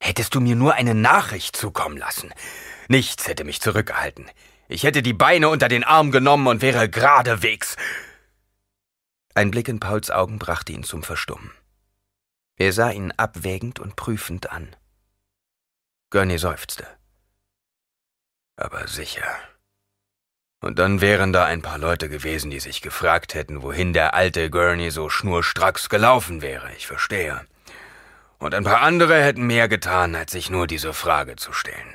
Hättest du mir nur eine Nachricht zukommen lassen. Nichts hätte mich zurückgehalten. Ich hätte die Beine unter den Arm genommen und wäre geradewegs. Ein Blick in Pauls Augen brachte ihn zum Verstummen. Er sah ihn abwägend und prüfend an. Gurney seufzte. Aber sicher. Und dann wären da ein paar Leute gewesen, die sich gefragt hätten, wohin der alte Gurney so schnurstracks gelaufen wäre. Ich verstehe und ein paar andere hätten mehr getan, als sich nur diese Frage zu stellen.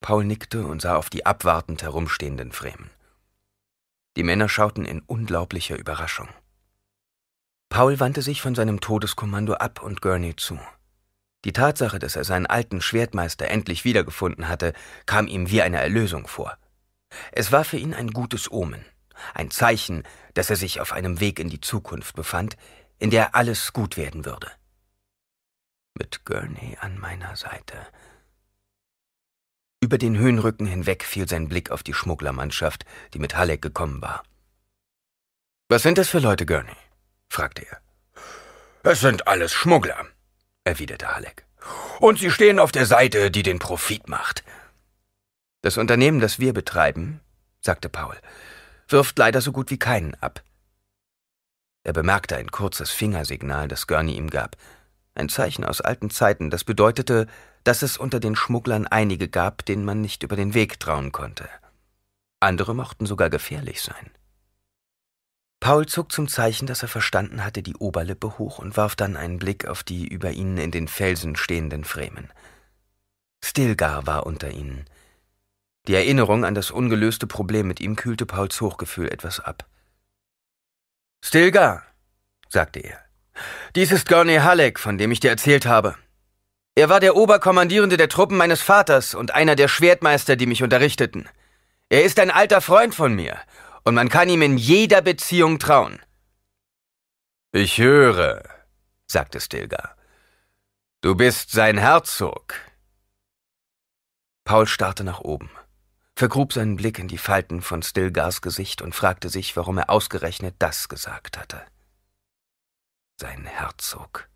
Paul nickte und sah auf die abwartend herumstehenden Fremen. Die Männer schauten in unglaublicher Überraschung. Paul wandte sich von seinem Todeskommando ab und Gurney zu. Die Tatsache, dass er seinen alten Schwertmeister endlich wiedergefunden hatte, kam ihm wie eine Erlösung vor. Es war für ihn ein gutes Omen, ein Zeichen, dass er sich auf einem Weg in die Zukunft befand, in der alles gut werden würde. Mit Gurney an meiner Seite Über den Höhenrücken hinweg fiel sein Blick auf die Schmugglermannschaft, die mit Halleck gekommen war. Was sind das für Leute, Gurney? fragte er. Es sind alles Schmuggler, erwiderte Halleck. Und sie stehen auf der Seite, die den Profit macht. Das Unternehmen, das wir betreiben, sagte Paul, wirft leider so gut wie keinen ab. Er bemerkte ein kurzes Fingersignal, das Gurney ihm gab. Ein Zeichen aus alten Zeiten, das bedeutete, dass es unter den Schmugglern einige gab, denen man nicht über den Weg trauen konnte. Andere mochten sogar gefährlich sein. Paul zog zum Zeichen, dass er verstanden hatte, die Oberlippe hoch und warf dann einen Blick auf die über ihnen in den Felsen stehenden Fremen. Stilgar war unter ihnen. Die Erinnerung an das ungelöste Problem mit ihm kühlte Pauls Hochgefühl etwas ab. Stilgar, sagte er, dies ist Gurney Halleck, von dem ich dir erzählt habe. Er war der Oberkommandierende der Truppen meines Vaters und einer der Schwertmeister, die mich unterrichteten. Er ist ein alter Freund von mir und man kann ihm in jeder Beziehung trauen. Ich höre, sagte Stilgar. Du bist sein Herzog. Paul starrte nach oben, vergrub seinen Blick in die Falten von Stilgars Gesicht und fragte sich, warum er ausgerechnet das gesagt hatte. Sein Herzog.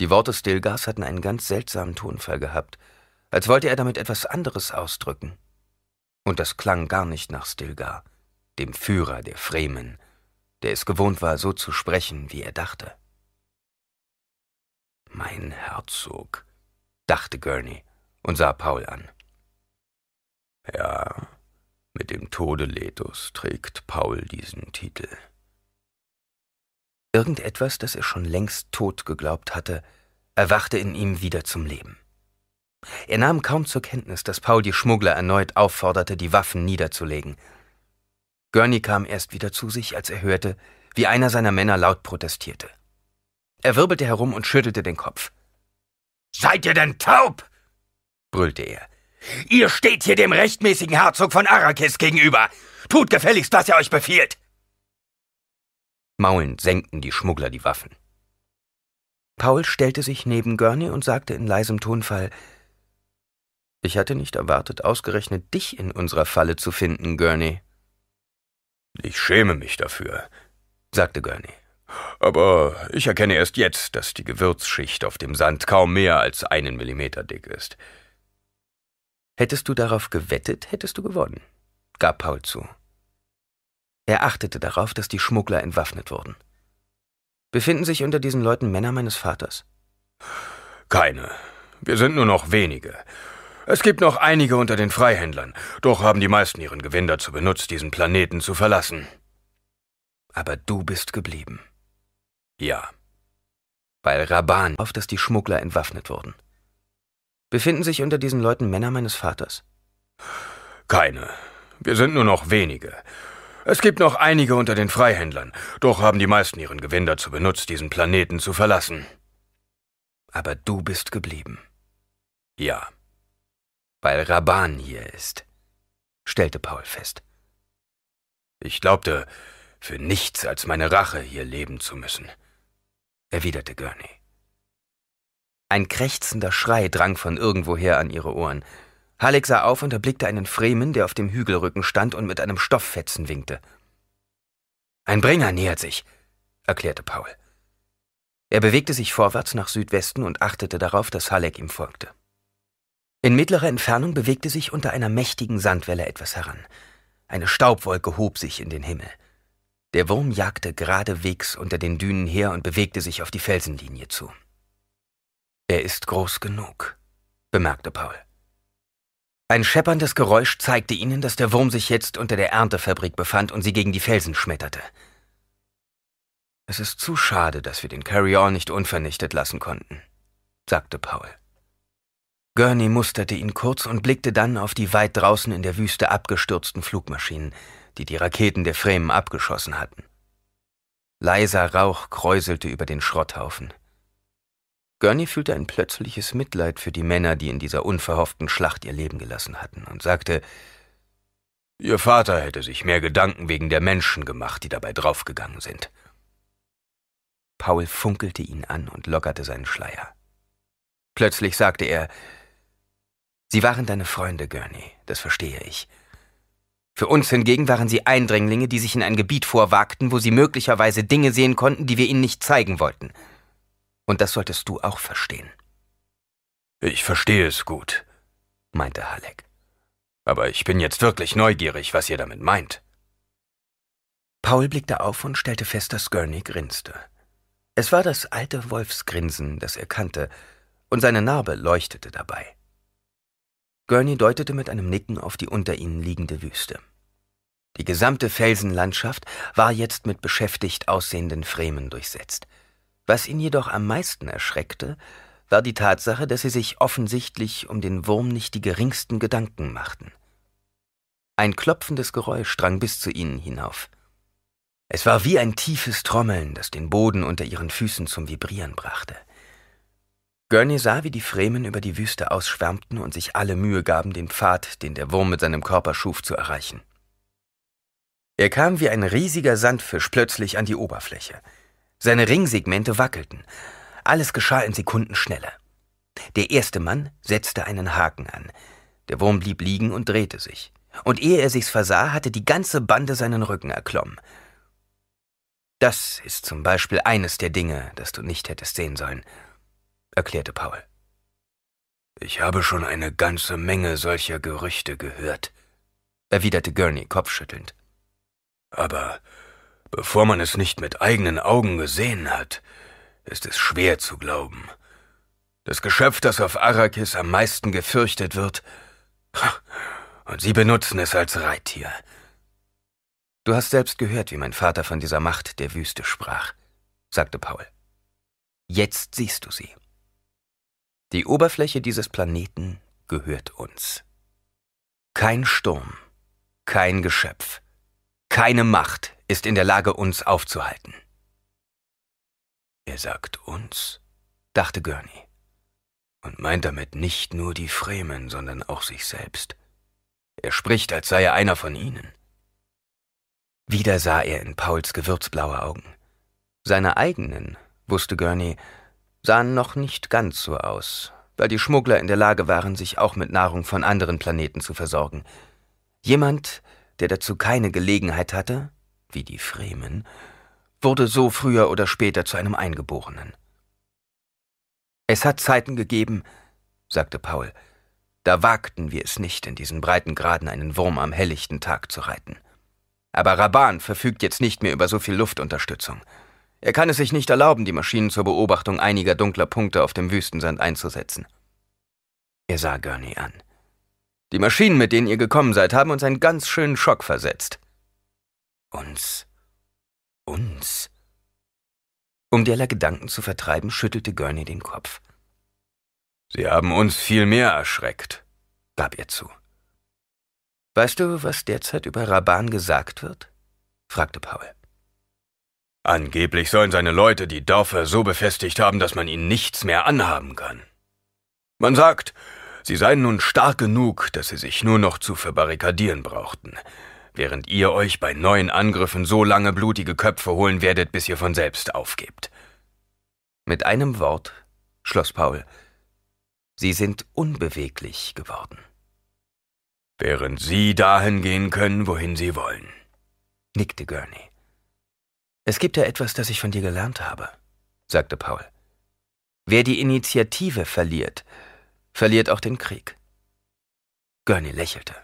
Die Worte Stilgars hatten einen ganz seltsamen Tonfall gehabt, als wollte er damit etwas anderes ausdrücken. Und das klang gar nicht nach Stilgar, dem Führer der Fremen, der es gewohnt war, so zu sprechen, wie er dachte. Mein Herzog, dachte Gurney und sah Paul an. Ja, mit dem Tode Letos trägt Paul diesen Titel. Irgendetwas, das er schon längst tot geglaubt hatte, erwachte in ihm wieder zum Leben. Er nahm kaum zur Kenntnis, dass Paul die Schmuggler erneut aufforderte, die Waffen niederzulegen. Gurney kam erst wieder zu sich, als er hörte, wie einer seiner Männer laut protestierte. Er wirbelte herum und schüttelte den Kopf. Seid ihr denn taub? brüllte er. Ihr steht hier dem rechtmäßigen Herzog von Arrakis gegenüber. Tut gefälligst, was er euch befiehlt. Maulend senkten die Schmuggler die Waffen. Paul stellte sich neben Gurney und sagte in leisem Tonfall, ich hatte nicht erwartet, ausgerechnet dich in unserer Falle zu finden, Gurney. Ich schäme mich dafür, sagte Gurney. Aber ich erkenne erst jetzt, dass die Gewürzschicht auf dem Sand kaum mehr als einen Millimeter dick ist. Hättest du darauf gewettet, hättest du gewonnen, gab Paul zu. Er achtete darauf, dass die Schmuggler entwaffnet wurden. Befinden sich unter diesen Leuten Männer meines Vaters? Keine. Wir sind nur noch wenige. Es gibt noch einige unter den Freihändlern, doch haben die meisten ihren Gewinn dazu benutzt, diesen Planeten zu verlassen. Aber du bist geblieben. Ja. Weil Raban auf, dass die Schmuggler entwaffnet wurden. Befinden sich unter diesen Leuten Männer meines Vaters? Keine. Wir sind nur noch wenige. Es gibt noch einige unter den Freihändlern, doch haben die meisten ihren Gewinn dazu benutzt, diesen Planeten zu verlassen. Aber du bist geblieben. Ja weil Raban hier ist, stellte Paul fest. Ich glaubte, für nichts als meine Rache hier leben zu müssen, erwiderte Gurney. Ein krächzender Schrei drang von irgendwoher an ihre Ohren. Halleck sah auf und erblickte einen Fremen, der auf dem Hügelrücken stand und mit einem Stofffetzen winkte. Ein Bringer nähert sich, erklärte Paul. Er bewegte sich vorwärts nach Südwesten und achtete darauf, dass Halleck ihm folgte. In mittlerer Entfernung bewegte sich unter einer mächtigen Sandwelle etwas heran. Eine Staubwolke hob sich in den Himmel. Der Wurm jagte geradewegs unter den Dünen her und bewegte sich auf die Felsenlinie zu. Er ist groß genug, bemerkte Paul. Ein schepperndes Geräusch zeigte ihnen, dass der Wurm sich jetzt unter der Erntefabrik befand und sie gegen die Felsen schmetterte. Es ist zu schade, dass wir den Carry-On nicht unvernichtet lassen konnten, sagte Paul. Gurney musterte ihn kurz und blickte dann auf die weit draußen in der Wüste abgestürzten Flugmaschinen, die die Raketen der Fremen abgeschossen hatten. Leiser Rauch kräuselte über den Schrotthaufen. Gurney fühlte ein plötzliches Mitleid für die Männer, die in dieser unverhofften Schlacht ihr Leben gelassen hatten, und sagte, Ihr Vater hätte sich mehr Gedanken wegen der Menschen gemacht, die dabei draufgegangen sind. Paul funkelte ihn an und lockerte seinen Schleier. Plötzlich sagte er, Sie waren deine Freunde, Gurney, das verstehe ich. Für uns hingegen waren sie Eindringlinge, die sich in ein Gebiet vorwagten, wo sie möglicherweise Dinge sehen konnten, die wir ihnen nicht zeigen wollten. Und das solltest du auch verstehen. Ich verstehe es gut, meinte Halleck. Aber ich bin jetzt wirklich neugierig, was ihr damit meint. Paul blickte auf und stellte fest, dass Gurney grinste. Es war das alte Wolfsgrinsen, das er kannte, und seine Narbe leuchtete dabei. Gurney deutete mit einem Nicken auf die unter ihnen liegende Wüste. Die gesamte Felsenlandschaft war jetzt mit beschäftigt aussehenden Fremen durchsetzt. Was ihn jedoch am meisten erschreckte, war die Tatsache, dass sie sich offensichtlich um den Wurm nicht die geringsten Gedanken machten. Ein klopfendes Geräusch drang bis zu ihnen hinauf. Es war wie ein tiefes Trommeln, das den Boden unter ihren Füßen zum Vibrieren brachte. Gurney sah, wie die Fremen über die Wüste ausschwärmten und sich alle Mühe gaben, den Pfad, den der Wurm mit seinem Körper schuf, zu erreichen. Er kam wie ein riesiger Sandfisch plötzlich an die Oberfläche. Seine Ringsegmente wackelten. Alles geschah in Sekundenschnelle. Der erste Mann setzte einen Haken an. Der Wurm blieb liegen und drehte sich. Und ehe er sich's versah, hatte die ganze Bande seinen Rücken erklommen. Das ist zum Beispiel eines der Dinge, das du nicht hättest sehen sollen, erklärte Paul. Ich habe schon eine ganze Menge solcher Gerüchte gehört, erwiderte Gurney kopfschüttelnd. Aber bevor man es nicht mit eigenen Augen gesehen hat, ist es schwer zu glauben. Das Geschöpf, das auf Arrakis am meisten gefürchtet wird, und sie benutzen es als Reittier. Du hast selbst gehört, wie mein Vater von dieser Macht der Wüste sprach, sagte Paul. Jetzt siehst du sie. Die Oberfläche dieses Planeten gehört uns. Kein Sturm, kein Geschöpf, keine Macht ist in der Lage, uns aufzuhalten. Er sagt uns, dachte Gurney, und meint damit nicht nur die Fremen, sondern auch sich selbst. Er spricht, als sei er einer von ihnen. Wieder sah er in Pauls gewürzblaue Augen. Seine eigenen, wusste Gurney, sahen noch nicht ganz so aus, weil die Schmuggler in der Lage waren, sich auch mit Nahrung von anderen Planeten zu versorgen. Jemand, der dazu keine Gelegenheit hatte, wie die Fremen, wurde so früher oder später zu einem Eingeborenen. Es hat Zeiten gegeben, sagte Paul, da wagten wir es nicht, in diesen Breitengraden einen Wurm am helllichten Tag zu reiten. Aber Raban verfügt jetzt nicht mehr über so viel Luftunterstützung. Er kann es sich nicht erlauben, die Maschinen zur Beobachtung einiger dunkler Punkte auf dem Wüstensand einzusetzen. Er sah Gurney an. Die Maschinen, mit denen ihr gekommen seid, haben uns einen ganz schönen Schock versetzt. Uns? Uns? Um derlei Gedanken zu vertreiben, schüttelte Gurney den Kopf. Sie haben uns viel mehr erschreckt, gab er zu. Weißt du, was derzeit über Raban gesagt wird? fragte Paul. Angeblich sollen seine Leute die Dörfer so befestigt haben, dass man ihnen nichts mehr anhaben kann. Man sagt, sie seien nun stark genug, dass sie sich nur noch zu verbarrikadieren brauchten, während ihr euch bei neuen Angriffen so lange blutige Köpfe holen werdet, bis ihr von selbst aufgebt. Mit einem Wort, schloss Paul, sie sind unbeweglich geworden. Während sie dahin gehen können, wohin sie wollen, nickte Gurney. Es gibt ja etwas, das ich von dir gelernt habe, sagte Paul. Wer die Initiative verliert, verliert auch den Krieg. Gurney lächelte.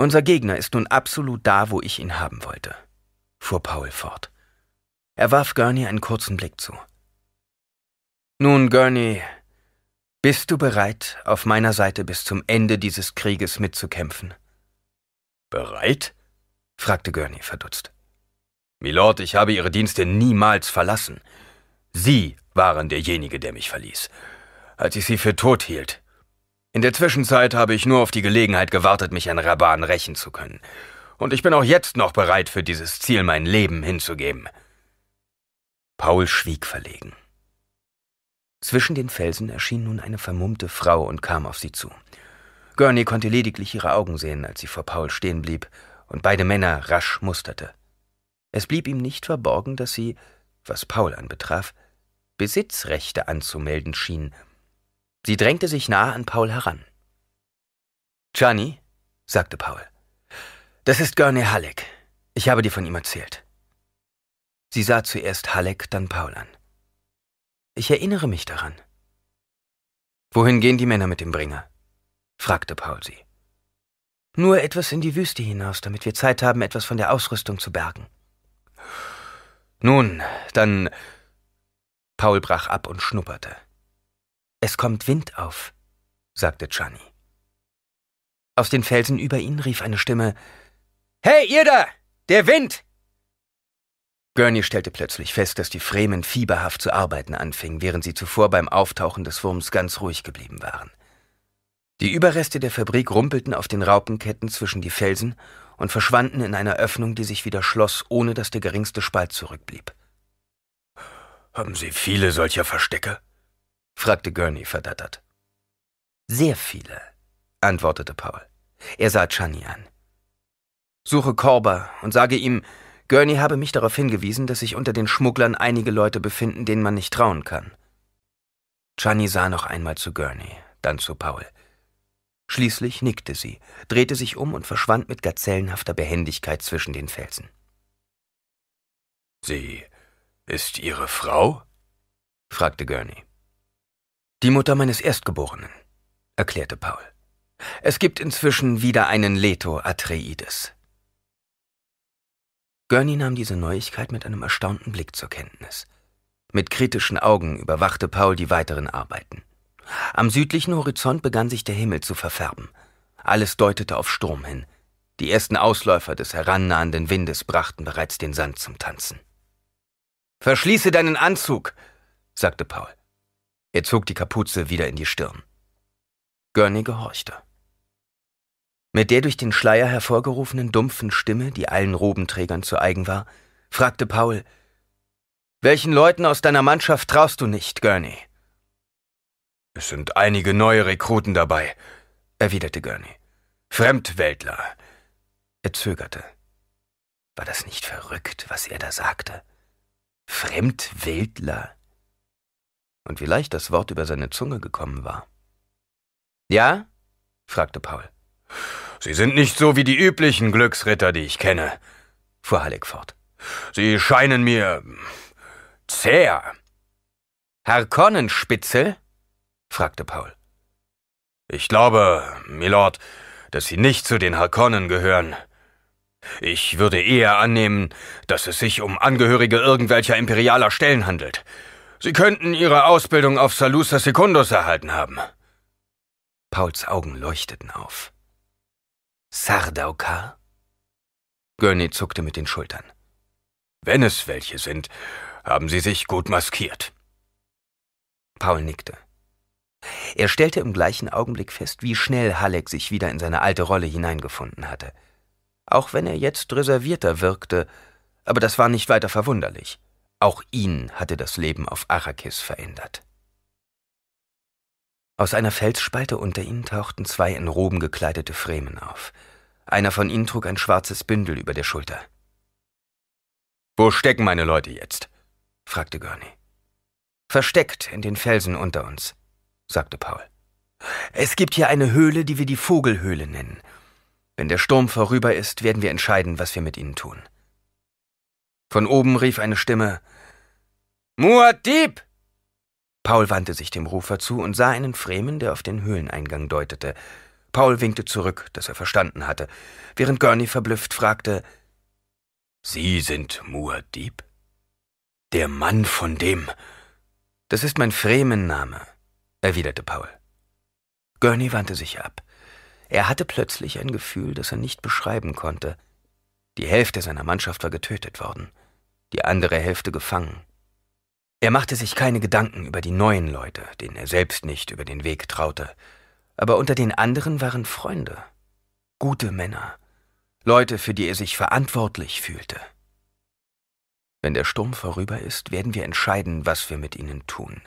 Unser Gegner ist nun absolut da, wo ich ihn haben wollte, fuhr Paul fort. Er warf Gurney einen kurzen Blick zu. Nun, Gurney, bist du bereit, auf meiner Seite bis zum Ende dieses Krieges mitzukämpfen? Bereit? fragte Gurney verdutzt. Milord, ich habe Ihre Dienste niemals verlassen. Sie waren derjenige, der mich verließ, als ich Sie für tot hielt. In der Zwischenzeit habe ich nur auf die Gelegenheit gewartet, mich an Raban rächen zu können. Und ich bin auch jetzt noch bereit, für dieses Ziel mein Leben hinzugeben. Paul schwieg verlegen. Zwischen den Felsen erschien nun eine vermummte Frau und kam auf sie zu. Gurney konnte lediglich ihre Augen sehen, als sie vor Paul stehen blieb und beide Männer rasch musterte. Es blieb ihm nicht verborgen, dass sie, was Paul anbetraf, Besitzrechte anzumelden schien. Sie drängte sich nahe an Paul heran. Gianni, sagte Paul, das ist Gurney Halleck. Ich habe dir von ihm erzählt. Sie sah zuerst Halleck, dann Paul an. Ich erinnere mich daran. Wohin gehen die Männer mit dem Bringer? fragte Paul sie. Nur etwas in die Wüste hinaus, damit wir Zeit haben, etwas von der Ausrüstung zu bergen. Nun, dann. Paul brach ab und schnupperte. Es kommt Wind auf, sagte Gianni. Aus den Felsen über ihnen rief eine Stimme Hey, ihr da! Der Wind! Gurney stellte plötzlich fest, dass die Fremen fieberhaft zu arbeiten anfingen, während sie zuvor beim Auftauchen des Wurms ganz ruhig geblieben waren. Die Überreste der Fabrik rumpelten auf den Raupenketten zwischen die Felsen und verschwanden in einer Öffnung, die sich wieder schloss, ohne dass der geringste Spalt zurückblieb. Haben Sie viele solcher Verstecke? Fragte Gurney verdattert. Sehr viele, antwortete Paul. Er sah Chani an. Suche Korber und sage ihm, Gurney habe mich darauf hingewiesen, dass sich unter den Schmugglern einige Leute befinden, denen man nicht trauen kann. Chani sah noch einmal zu Gurney, dann zu Paul. Schließlich nickte sie, drehte sich um und verschwand mit gazellenhafter Behendigkeit zwischen den Felsen. Sie ist Ihre Frau? fragte Gurney. Die Mutter meines Erstgeborenen, erklärte Paul. Es gibt inzwischen wieder einen Leto Atreides. Gurney nahm diese Neuigkeit mit einem erstaunten Blick zur Kenntnis. Mit kritischen Augen überwachte Paul die weiteren Arbeiten. Am südlichen Horizont begann sich der Himmel zu verfärben. Alles deutete auf Sturm hin. Die ersten Ausläufer des herannahenden Windes brachten bereits den Sand zum Tanzen. Verschließe deinen Anzug, sagte Paul. Er zog die Kapuze wieder in die Stirn. Gurney gehorchte. Mit der durch den Schleier hervorgerufenen dumpfen Stimme, die allen Robenträgern zu eigen war, fragte Paul, Welchen Leuten aus deiner Mannschaft traust du nicht, Gurney? Es sind einige neue Rekruten dabei, erwiderte Gurney. Fremdweltler. Er zögerte. War das nicht verrückt, was er da sagte? Fremdweltler? Und wie leicht das Wort über seine Zunge gekommen war. Ja? fragte Paul. Sie sind nicht so wie die üblichen Glücksritter, die ich kenne, fuhr Halleck fort. Sie scheinen mir zäh. Harkonnenspitzel? fragte Paul. Ich glaube, Milord, dass Sie nicht zu den Harkonnen gehören. Ich würde eher annehmen, dass es sich um Angehörige irgendwelcher imperialer Stellen handelt. Sie könnten Ihre Ausbildung auf Salusa Secundus erhalten haben. Pauls Augen leuchteten auf. Sardaukar? Gurney zuckte mit den Schultern. Wenn es welche sind, haben sie sich gut maskiert. Paul nickte. Er stellte im gleichen Augenblick fest, wie schnell Halleck sich wieder in seine alte Rolle hineingefunden hatte. Auch wenn er jetzt reservierter wirkte, aber das war nicht weiter verwunderlich. Auch ihn hatte das Leben auf Arrakis verändert. Aus einer Felsspalte unter ihnen tauchten zwei in Roben gekleidete Fremen auf. Einer von ihnen trug ein schwarzes Bündel über der Schulter. Wo stecken meine Leute jetzt? fragte Gurney. Versteckt in den Felsen unter uns sagte Paul. Es gibt hier eine Höhle, die wir die Vogelhöhle nennen. Wenn der Sturm vorüber ist, werden wir entscheiden, was wir mit ihnen tun. Von oben rief eine Stimme Muad'Dib! Paul wandte sich dem Rufer zu und sah einen Fremen, der auf den Höhleneingang deutete. Paul winkte zurück, dass er verstanden hatte, während Gurney verblüfft fragte Sie sind Muad'Dib? Der Mann von dem. Das ist mein Fremenname, erwiderte Paul. Gurney wandte sich ab. Er hatte plötzlich ein Gefühl, das er nicht beschreiben konnte. Die Hälfte seiner Mannschaft war getötet worden, die andere Hälfte gefangen. Er machte sich keine Gedanken über die neuen Leute, denen er selbst nicht über den Weg traute, aber unter den anderen waren Freunde, gute Männer, Leute, für die er sich verantwortlich fühlte. Wenn der Sturm vorüber ist, werden wir entscheiden, was wir mit ihnen tun.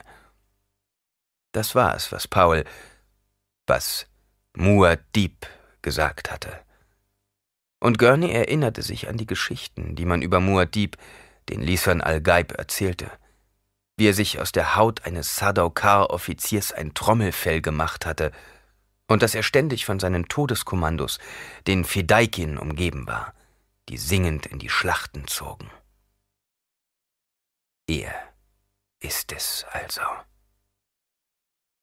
Das war es, was Paul, was Muad'Dib gesagt hatte. Und Gurney erinnerte sich an die Geschichten, die man über Muad'Dib, den Lisan al-Gaib, erzählte. wie er sich aus der Haut eines Sardaukar-Offiziers ein Trommelfell gemacht hatte und dass er ständig von seinen Todeskommandos, den Fedaikin, umgeben war, die singend in die Schlachten zogen. Er ist es also.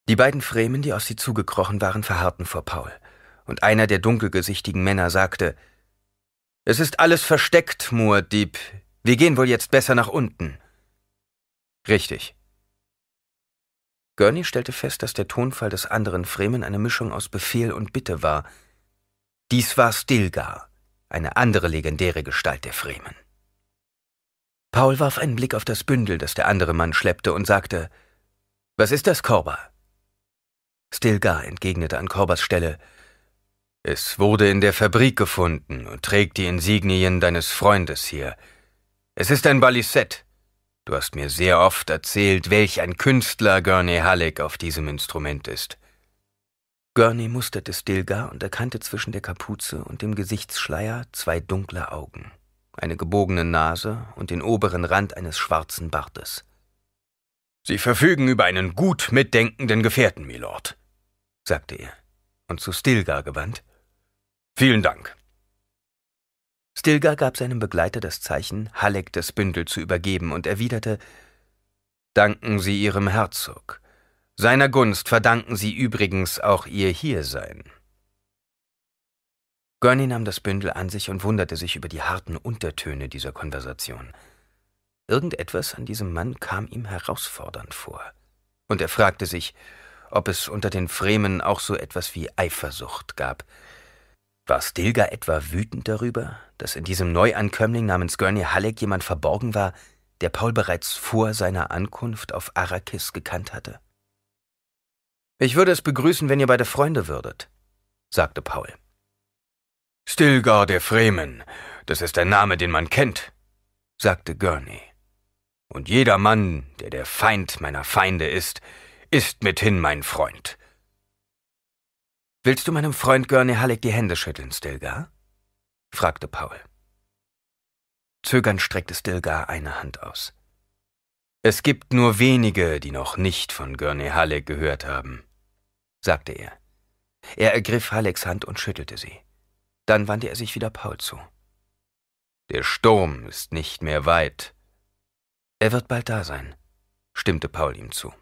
Die beiden Fremen, die auf sie zugekrochen waren, verharrten vor Paul, und einer der dunkelgesichtigen Männer sagte, Es ist alles versteckt, Muad'Dib. Wir gehen wohl jetzt besser nach unten. Richtig. Gurney stellte fest, dass der Tonfall des anderen Fremen eine Mischung aus Befehl und Bitte war. Dies war Stilgar, eine andere legendäre Gestalt der Fremen. Paul warf einen Blick auf das Bündel, das der andere Mann schleppte, und sagte, Was ist das, Korba? Stilgar entgegnete an Korbas Stelle, Es wurde in der Fabrik gefunden und trägt die Insignien deines Freundes hier. Es ist ein Balisett. Du hast mir sehr oft erzählt, welch ein Künstler Gurney Halleck auf diesem Instrument ist. Gurney musterte Stilgar und erkannte zwischen der Kapuze und dem Gesichtsschleier zwei dunkle Augen eine gebogene Nase und den oberen Rand eines schwarzen Bartes. Sie verfügen über einen gut mitdenkenden Gefährten, Milord, sagte er, und zu Stilgar gewandt. Vielen Dank. Stilgar gab seinem Begleiter das Zeichen, Halleck das Bündel zu übergeben und erwiderte Danken Sie Ihrem Herzog. Seiner Gunst verdanken Sie übrigens auch Ihr Hiersein. Gurney nahm das Bündel an sich und wunderte sich über die harten Untertöne dieser Konversation. Irgendetwas an diesem Mann kam ihm herausfordernd vor. Und er fragte sich, ob es unter den Fremen auch so etwas wie Eifersucht gab. War Stilgar etwa wütend darüber, dass in diesem Neuankömmling namens Gurney Halleck jemand verborgen war, der Paul bereits vor seiner Ankunft auf Arrakis gekannt hatte? Ich würde es begrüßen, wenn ihr beide Freunde würdet, sagte Paul. Stilgar der Fremen, das ist ein Name, den man kennt, sagte Gurney. Und jeder Mann, der der Feind meiner Feinde ist, ist mithin mein Freund. Willst du meinem Freund Gurney Halleck die Hände schütteln, Stilgar? fragte Paul. Zögernd streckte Stilgar eine Hand aus. Es gibt nur wenige, die noch nicht von Gurney Halleck gehört haben, sagte er. Er ergriff Hallecks Hand und schüttelte sie. Dann wandte er sich wieder Paul zu. Der Sturm ist nicht mehr weit. Er wird bald da sein, stimmte Paul ihm zu.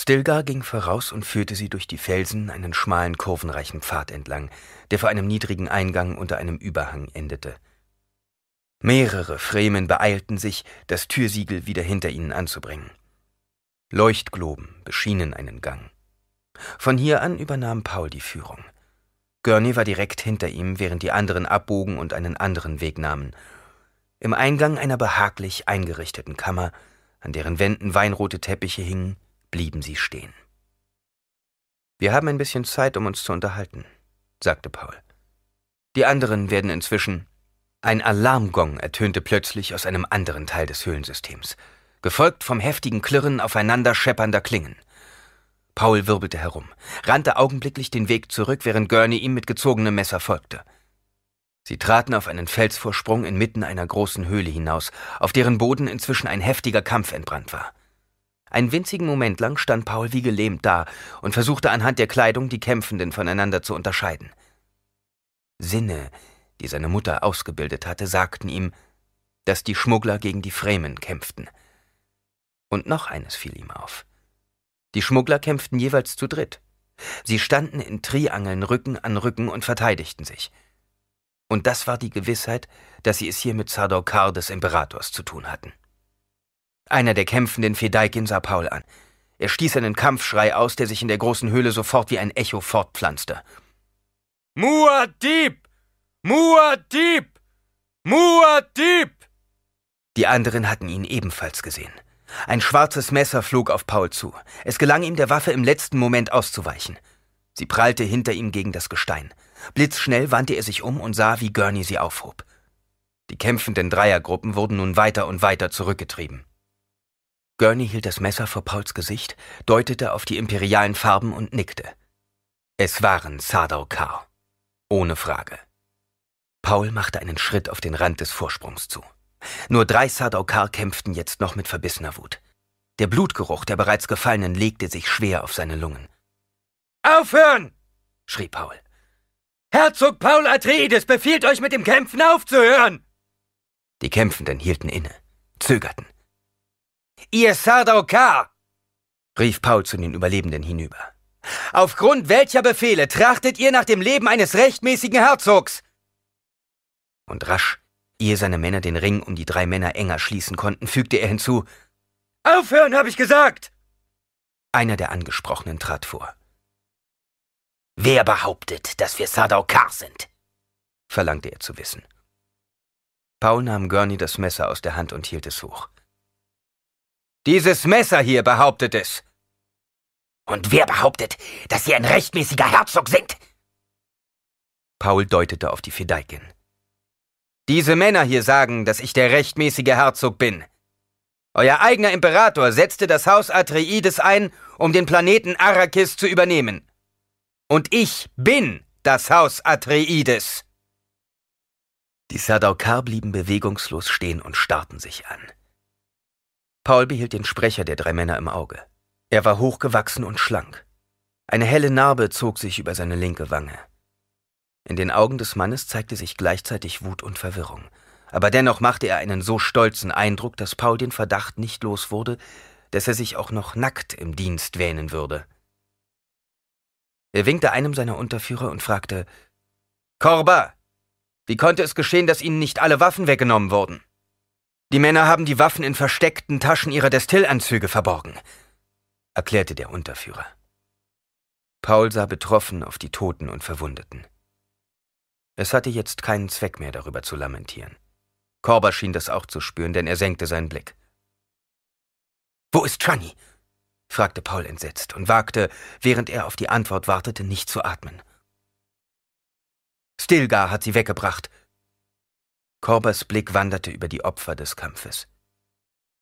Stilgar ging voraus und führte sie durch die Felsen einen schmalen, kurvenreichen Pfad entlang, der vor einem niedrigen Eingang unter einem Überhang endete. Mehrere Fremen beeilten sich, das Türsiegel wieder hinter ihnen anzubringen. Leuchtgloben beschienen einen Gang. Von hier an übernahm Paul die Führung. Gurney war direkt hinter ihm, während die anderen abbogen und einen anderen Weg nahmen. Im Eingang einer behaglich eingerichteten Kammer, an deren Wänden weinrote Teppiche hingen, blieben sie stehen. Wir haben ein bisschen Zeit, um uns zu unterhalten, sagte Paul. Die anderen werden inzwischen. Ein Alarmgong ertönte plötzlich aus einem anderen Teil des Höhlensystems, gefolgt vom heftigen Klirren aufeinander scheppernder Klingen. Paul wirbelte herum, rannte augenblicklich den Weg zurück, während Gurney ihm mit gezogenem Messer folgte. Sie traten auf einen Felsvorsprung inmitten einer großen Höhle hinaus, auf deren Boden inzwischen ein heftiger Kampf entbrannt war. Einen winzigen Moment lang stand Paul wie gelähmt da und versuchte anhand der Kleidung die Kämpfenden voneinander zu unterscheiden. Sinne, die seine Mutter ausgebildet hatte, sagten ihm, dass die Schmuggler gegen die Fremen kämpften. Und noch eines fiel ihm auf. Die Schmuggler kämpften jeweils zu dritt. Sie standen in Triangeln Rücken an Rücken und verteidigten sich. Und das war die Gewissheit, dass sie es hier mit Sardaukar des Imperators zu tun hatten. Einer der Kämpfenden Fedaikin sah Paul an. Er stieß einen Kampfschrei aus, der sich in der großen Höhle sofort wie ein Echo fortpflanzte. Muad'Dib! Muad'Dib! Muad'Dib! Die anderen hatten ihn ebenfalls gesehen. Ein schwarzes Messer flog auf Paul zu. Es gelang ihm, der Waffe im letzten Moment auszuweichen. Sie prallte hinter ihm gegen das Gestein. Blitzschnell wandte er sich um und sah, wie Gurney sie aufhob. Die kämpfenden Dreiergruppen wurden nun weiter und weiter zurückgetrieben. Gurney hielt das Messer vor Pauls Gesicht, deutete auf die imperialen Farben und nickte. Es waren Sardaukar. Ohne Frage. Paul machte einen Schritt auf den Rand des Vorsprungs zu. Nur drei Sardaukar kämpften jetzt noch mit verbissener Wut. Der Blutgeruch der bereits Gefallenen legte sich schwer auf seine Lungen. Aufhören! schrie Paul. Herzog Paul Atreides befiehlt euch mit dem Kämpfen aufzuhören! Die Kämpfenden hielten inne, zögerten. Ihr Sardaukar! rief Paul zu den Überlebenden hinüber. Aufgrund welcher Befehle trachtet ihr nach dem Leben eines rechtmäßigen Herzogs? Und rasch, ehe seine Männer den Ring um die drei Männer enger schließen konnten, fügte er hinzu Aufhören, habe ich gesagt! Einer der Angesprochenen trat vor. Wer behauptet, dass wir Sadaukar sind? verlangte er zu wissen. Paul nahm Gurney das Messer aus der Hand und hielt es hoch. Dieses Messer hier behauptet es. Und wer behauptet, dass Sie ein rechtmäßiger Herzog sind? Paul deutete auf die Fedaikin. Diese Männer hier sagen, dass ich der rechtmäßige Herzog bin. Euer eigener Imperator setzte das Haus Atreides ein, um den Planeten Arrakis zu übernehmen. Und ich bin das Haus Atreides. Die Sardaukar blieben bewegungslos stehen und starrten sich an. Paul behielt den Sprecher der drei Männer im Auge. Er war hochgewachsen und schlank. Eine helle Narbe zog sich über seine linke Wange. In den Augen des Mannes zeigte sich gleichzeitig Wut und Verwirrung aber dennoch machte er einen so stolzen Eindruck, dass Paul den Verdacht nicht los wurde, dass er sich auch noch nackt im Dienst wähnen würde. Er winkte einem seiner Unterführer und fragte Korba, wie konnte es geschehen, dass Ihnen nicht alle Waffen weggenommen wurden? Die Männer haben die Waffen in versteckten Taschen ihrer Destillanzüge verborgen, erklärte der Unterführer. Paul sah betroffen auf die Toten und Verwundeten. Es hatte jetzt keinen Zweck mehr, darüber zu lamentieren. Korber schien das auch zu spüren, denn er senkte seinen Blick. Wo ist Chani? fragte Paul entsetzt und wagte, während er auf die Antwort wartete, nicht zu atmen. Stilgar hat sie weggebracht. Korbers Blick wanderte über die Opfer des Kampfes.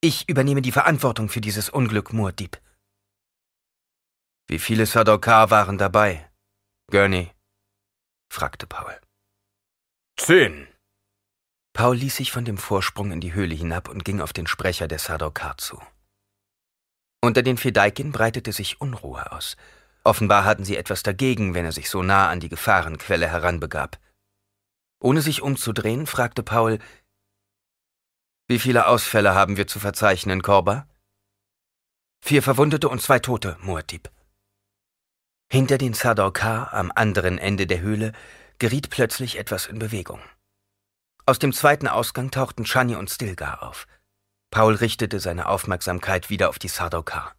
Ich übernehme die Verantwortung für dieses Unglück, Muad'Dib. Wie viele Sadokar waren dabei? Gurney? fragte Paul. Zehn, Paul ließ sich von dem Vorsprung in die Höhle hinab und ging auf den Sprecher der Sadokar zu. Unter den Fedaikin breitete sich Unruhe aus. Offenbar hatten sie etwas dagegen, wenn er sich so nah an die Gefahrenquelle heranbegab. Ohne sich umzudrehen, fragte Paul, wie viele Ausfälle haben wir zu verzeichnen, Korba? Vier Verwundete und zwei Tote, Muad'Dib. Hinter den Sadokar am anderen Ende der Höhle geriet plötzlich etwas in Bewegung. Aus dem zweiten Ausgang tauchten Chani und Stilgar auf. Paul richtete seine Aufmerksamkeit wieder auf die Sardaukar.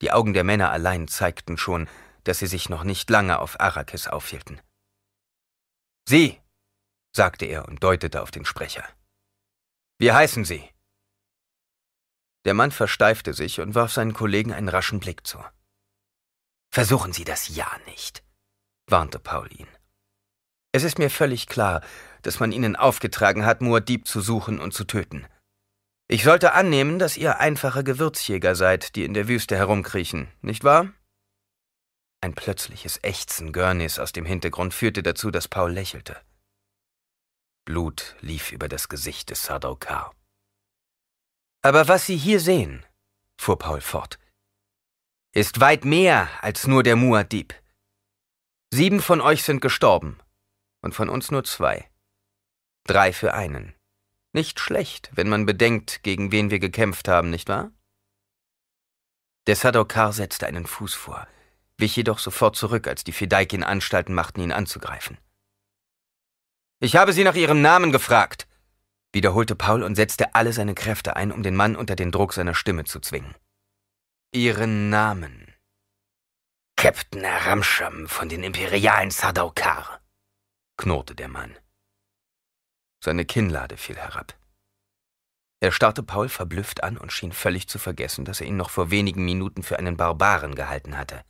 Die Augen der Männer allein zeigten schon, dass sie sich noch nicht lange auf Arrakis aufhielten. Sie, sagte er und deutete auf den Sprecher. Wie heißen Sie? Der Mann versteifte sich und warf seinen Kollegen einen raschen Blick zu. Versuchen Sie das ja nicht, warnte Paul ihn. Es ist mir völlig klar, dass man ihnen aufgetragen hat, Muad'Dib zu suchen und zu töten. Ich sollte annehmen, dass ihr einfache Gewürzjäger seid, die in der Wüste herumkriechen, nicht wahr? Ein plötzliches Ächzen Gurneys aus dem Hintergrund führte dazu, dass Paul lächelte. Blut lief über das Gesicht des Sardaukar. Aber was Sie hier sehen, fuhr Paul fort, ist weit mehr als nur der Muad'Dib. Sieben von euch sind gestorben, und von uns nur zwei. Drei für einen. Nicht schlecht, wenn man bedenkt, gegen wen wir gekämpft haben, nicht wahr? Der Sadokar setzte einen Fuß vor, wich jedoch sofort zurück, als die Fedaikin Anstalten machten, ihn anzugreifen. Ich habe Sie nach Ihrem Namen gefragt, wiederholte Paul und setzte alle seine Kräfte ein, um den Mann unter den Druck seiner Stimme zu zwingen. Ihren Namen. Captain Aramsham von den imperialen Sadaukar, knurrte der Mann. Seine Kinnlade fiel herab. Er starrte Paul verblüfft an und schien völlig zu vergessen, dass er ihn noch vor wenigen Minuten für einen Barbaren gehalten hatte.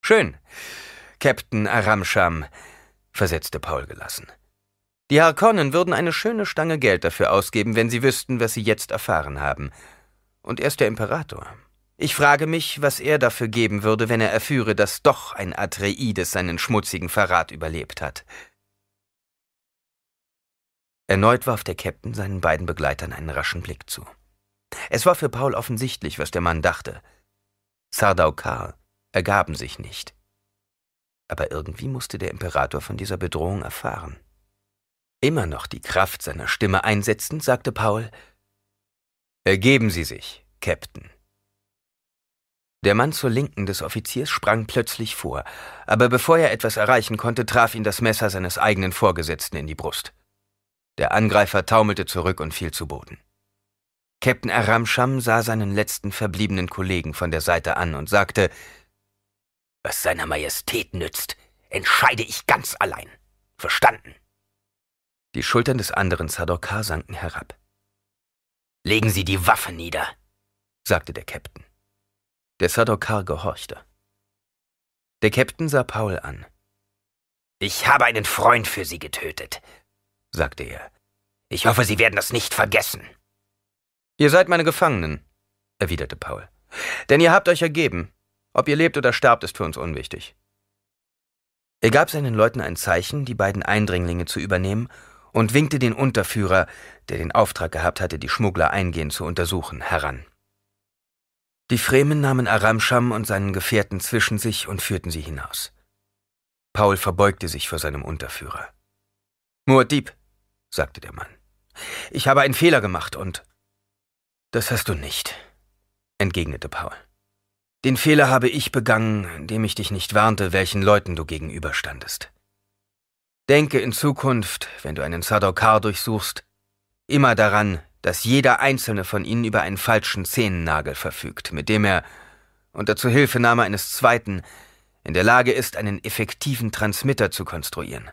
Schön, Captain Aramsham, versetzte Paul gelassen. Die Harkonnen würden eine schöne Stange Geld dafür ausgeben, wenn sie wüssten, was sie jetzt erfahren haben. Und er ist der Imperator. Ich frage mich, was er dafür geben würde, wenn er erführe, dass doch ein Atreides seinen schmutzigen Verrat überlebt hat. Erneut warf der Captain seinen beiden Begleitern einen raschen Blick zu. Es war für Paul offensichtlich, was der Mann dachte. Sardaukar ergaben sich nicht. Aber irgendwie musste der Imperator von dieser Bedrohung erfahren. Immer noch die Kraft seiner Stimme einsetzend, sagte Paul, Ergeben Sie sich, Captain. Der Mann zur Linken des Offiziers sprang plötzlich vor, aber bevor er etwas erreichen konnte, traf ihn das Messer seines eigenen Vorgesetzten in die Brust. Der Angreifer taumelte zurück und fiel zu Boden. Captain Aramsham sah seinen letzten verbliebenen Kollegen von der Seite an und sagte, Was seiner Majestät nützt, entscheide ich ganz allein. Verstanden? Die Schultern des anderen Sadokar sanken herab. Legen Sie die Waffe nieder, sagte der Captain. Der Sadokar gehorchte. Der Captain sah Paul an. Ich habe einen Freund für Sie getötet, sagte er. Ich hoffe, Sie werden das nicht vergessen. Ihr seid meine Gefangenen, erwiderte Paul. Denn ihr habt euch ergeben. Ob ihr lebt oder sterbt, ist für uns unwichtig. Er gab seinen Leuten ein Zeichen, die beiden Eindringlinge zu übernehmen, und winkte den Unterführer, der den Auftrag gehabt hatte, die Schmuggler eingehend zu untersuchen, heran. Die Fremen nahmen Aramscham und seinen Gefährten zwischen sich und führten sie hinaus. Paul verbeugte sich vor seinem Unterführer. Muad'Dib, sagte der Mann, ich habe einen Fehler gemacht und das hast du nicht, entgegnete Paul. Den Fehler habe ich begangen, indem ich dich nicht warnte, welchen Leuten du gegenüberstandest. Denke in Zukunft, wenn du einen Sadokar durchsuchst, immer daran, dass jeder einzelne von ihnen über einen falschen Zehennagel verfügt, mit dem er, unter Zuhilfenahme eines zweiten, in der Lage ist, einen effektiven Transmitter zu konstruieren.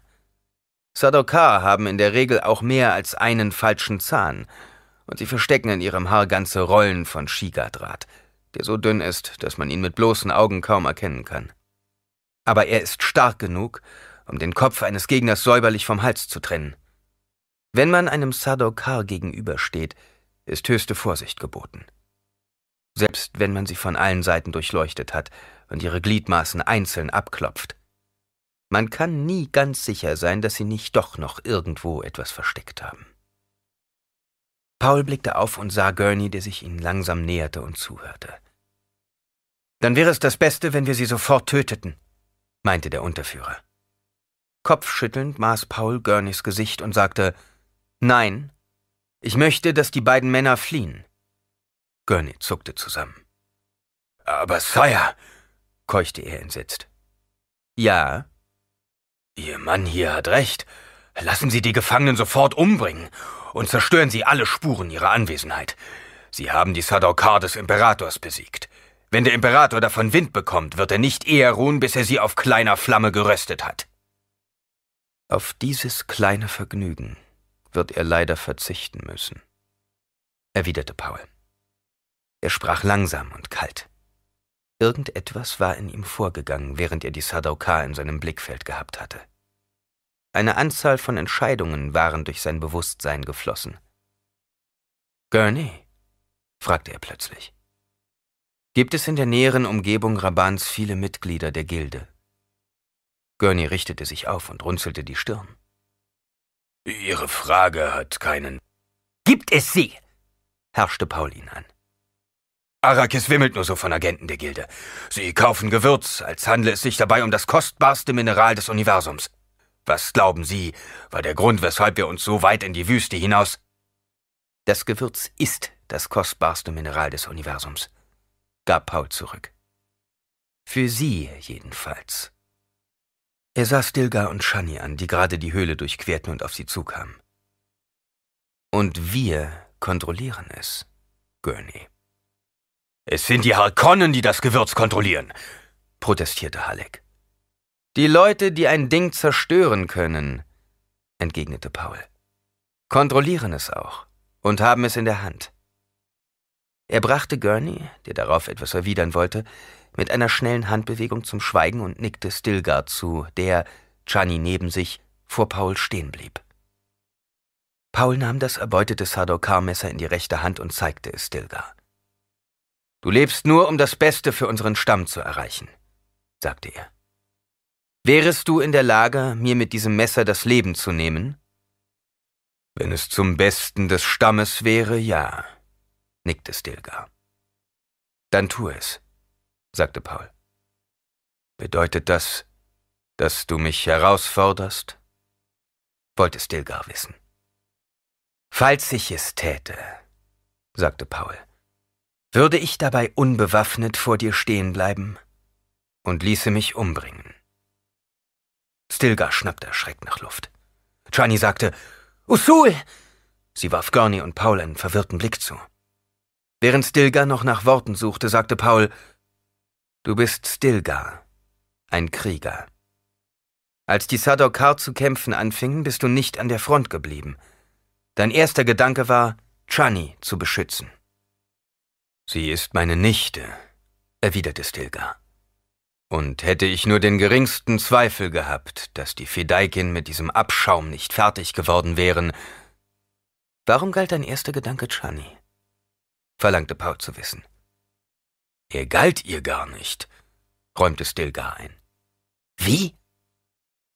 Sadokar haben in der Regel auch mehr als einen falschen Zahn, und sie verstecken in ihrem Haar ganze Rollen von Shiga-Draht, der so dünn ist, dass man ihn mit bloßen Augen kaum erkennen kann. Aber er ist stark genug, um den Kopf eines Gegners säuberlich vom Hals zu trennen. Wenn man einem Sadokar gegenübersteht, ist höchste Vorsicht geboten. Selbst wenn man sie von allen Seiten durchleuchtet hat und ihre Gliedmaßen einzeln abklopft. Man kann nie ganz sicher sein, dass sie nicht doch noch irgendwo etwas versteckt haben. Paul blickte auf und sah Gurney, der sich ihnen langsam näherte und zuhörte. Dann wäre es das Beste, wenn wir sie sofort töteten, meinte der Unterführer. Kopfschüttelnd maß Paul Gurneys Gesicht und sagte, Nein, ich möchte, dass die beiden Männer fliehen. Gurney zuckte zusammen. Aber Sire, keuchte er entsetzt. Ja? Ihr Mann hier hat recht. Lassen Sie die Gefangenen sofort umbringen und zerstören Sie alle Spuren ihrer Anwesenheit. Sie haben die Sadokar des Imperators besiegt. Wenn der Imperator davon Wind bekommt, wird er nicht eher ruhen, bis er sie auf kleiner Flamme geröstet hat. Auf dieses kleine Vergnügen wird er leider verzichten müssen, erwiderte Paul. Er sprach langsam und kalt. Irgendetwas war in ihm vorgegangen, während er die Sadokar in seinem Blickfeld gehabt hatte. Eine Anzahl von Entscheidungen waren durch sein Bewusstsein geflossen. Gurney? fragte er plötzlich. Gibt es in der näheren Umgebung Rabans viele Mitglieder der Gilde? Gurney richtete sich auf und runzelte die Stirn. Ihre Frage hat keinen. Gibt es sie? herrschte Paul ihn an. Arrakis wimmelt nur so von Agenten der Gilde. Sie kaufen Gewürz, als handle es sich dabei um das kostbarste Mineral des Universums. Was glauben Sie, war der Grund, weshalb wir uns so weit in die Wüste hinaus. Das Gewürz ist das kostbarste Mineral des Universums, gab Paul zurück. Für Sie jedenfalls. Er sah Stilgar und Shani an, die gerade die Höhle durchquerten und auf sie zukamen. Und wir kontrollieren es, Gurney. Es sind die Harkonnen, die das Gewürz kontrollieren, protestierte Halleck. Die Leute, die ein Ding zerstören können, entgegnete Paul, kontrollieren es auch und haben es in der Hand. Er brachte Gurney, der darauf etwas erwidern wollte, mit einer schnellen Handbewegung zum Schweigen und nickte Stilgard zu, der, Chani neben sich, vor Paul stehen blieb. Paul nahm das erbeutete Sadokar-Messer in die rechte Hand und zeigte es Stilgar. Du lebst nur, um das Beste für unseren Stamm zu erreichen, sagte er. Wärest du in der Lage, mir mit diesem Messer das Leben zu nehmen? Wenn es zum Besten des Stammes wäre, ja, nickte Stilgar. Dann tu es, sagte Paul. Bedeutet das, dass du mich herausforderst? wollte Stilgar wissen. Falls ich es täte, sagte Paul, würde ich dabei unbewaffnet vor dir stehen bleiben und ließe mich umbringen. Stilgar schnappte erschreckt nach Luft. Chani sagte, Usul! Sie warf Gurney und Paul einen verwirrten Blick zu. Während Stilgar noch nach Worten suchte, sagte Paul, Du bist Stilgar, ein Krieger. Als die Sadokar zu kämpfen anfingen, bist du nicht an der Front geblieben. Dein erster Gedanke war, Chani zu beschützen. Sie ist meine Nichte, erwiderte Stilgar. Und hätte ich nur den geringsten Zweifel gehabt, dass die Fedaikin mit diesem Abschaum nicht fertig geworden wären. Warum galt dein erster Gedanke Chani? Verlangte Paul zu wissen. Er galt ihr gar nicht, räumte Stilgar ein. Wie?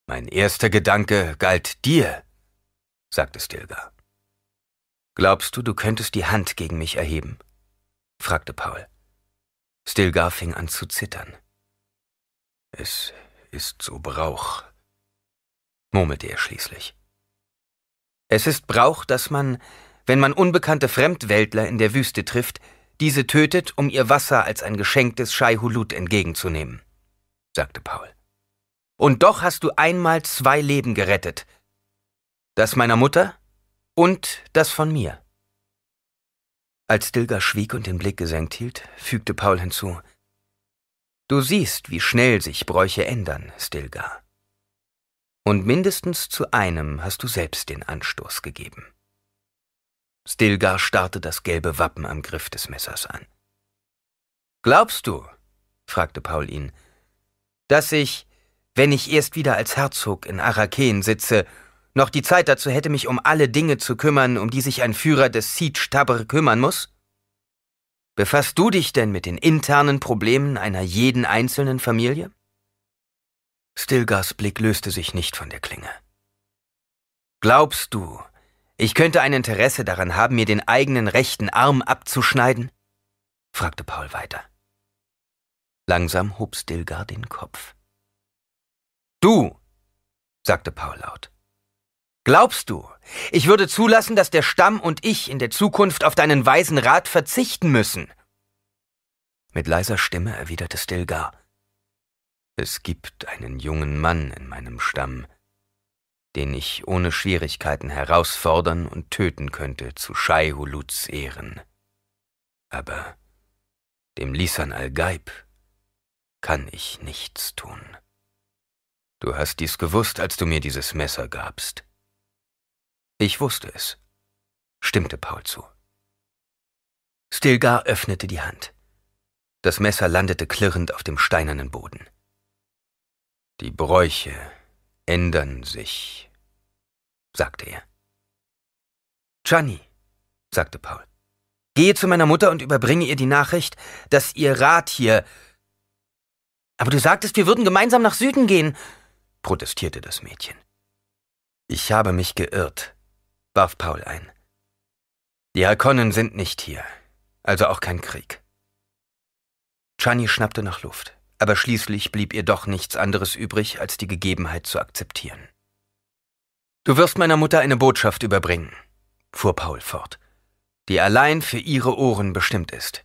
Mein erster Gedanke galt dir, sagte Stilgar. Glaubst du, du könntest die Hand gegen mich erheben? fragte Paul. Stilgar fing an zu zittern. Es ist so Brauch, murmelte er schließlich. Es ist Brauch, dass man, wenn man unbekannte Fremdweltler in der Wüste trifft, diese tötet, um ihr Wasser als ein Geschenk des Shai entgegenzunehmen, sagte Paul. Und doch hast du einmal zwei Leben gerettet. Das meiner Mutter und das von mir. Als Stilgar schwieg und den Blick gesenkt hielt, fügte Paul hinzu, Du siehst, wie schnell sich Bräuche ändern, Stilgar. Und mindestens zu einem hast du selbst den Anstoß gegeben. Stilgar starrte das gelbe Wappen am Griff des Messers an. Glaubst du, fragte Paul ihn, dass ich, wenn ich erst wieder als Herzog in Arakeen sitze, noch die Zeit dazu hätte, mich um alle Dinge zu kümmern, um die sich ein Führer des Siege Tabr kümmern muss? Befasst du dich denn mit den internen Problemen einer jeden einzelnen Familie? Stilgars Blick löste sich nicht von der Klinge. Glaubst du, ich könnte ein Interesse daran haben, mir den eigenen rechten Arm abzuschneiden? fragte Paul weiter. Langsam hob Stilgar den Kopf. Du, sagte Paul laut. Glaubst du, ich würde zulassen, dass der Stamm und ich in der Zukunft auf deinen weisen Rat verzichten müssen? Mit leiser Stimme erwiderte Stilgar. Es gibt einen jungen Mann in meinem Stamm, den ich ohne Schwierigkeiten herausfordern und töten könnte zu Shai Huluts Ehren. Aber dem Lisan al-Gaib kann ich nichts tun. Du hast dies gewusst, als du mir dieses Messer gabst. Ich wusste es, stimmte Paul zu. Stilgar öffnete die Hand. Das Messer landete klirrend auf dem steinernen Boden. Die Bräuche ändern sich, sagte er. Gianni, sagte Paul, gehe zu meiner Mutter und überbringe ihr die Nachricht, dass ihr Rat hier. Aber du sagtest, wir würden gemeinsam nach Süden gehen, protestierte das Mädchen. Ich habe mich geirrt, warf Paul ein. Die Harkonnen sind nicht hier, also auch kein Krieg. Chani schnappte nach Luft, aber schließlich blieb ihr doch nichts anderes übrig, als die Gegebenheit zu akzeptieren. Du wirst meiner Mutter eine Botschaft überbringen, fuhr Paul fort, die allein für ihre Ohren bestimmt ist.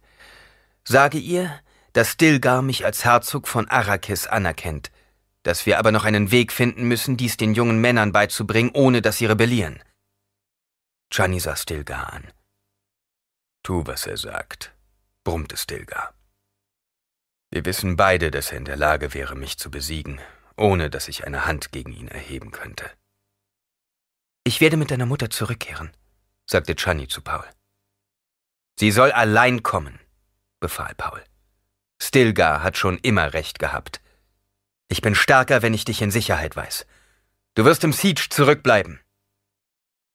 Sage ihr, dass Stilgar mich als Herzog von Arrakis anerkennt, dass wir aber noch einen Weg finden müssen, dies den jungen Männern beizubringen, ohne dass sie rebellieren. Gianni sah Stilgar an. Tu, was er sagt, brummte Stilgar. Wir wissen beide, dass er in der Lage wäre, mich zu besiegen, ohne dass ich eine Hand gegen ihn erheben könnte. Ich werde mit deiner Mutter zurückkehren, sagte Gianni zu Paul. Sie soll allein kommen, befahl Paul. Stilgar hat schon immer recht gehabt. Ich bin stärker, wenn ich dich in Sicherheit weiß. Du wirst im Siege zurückbleiben.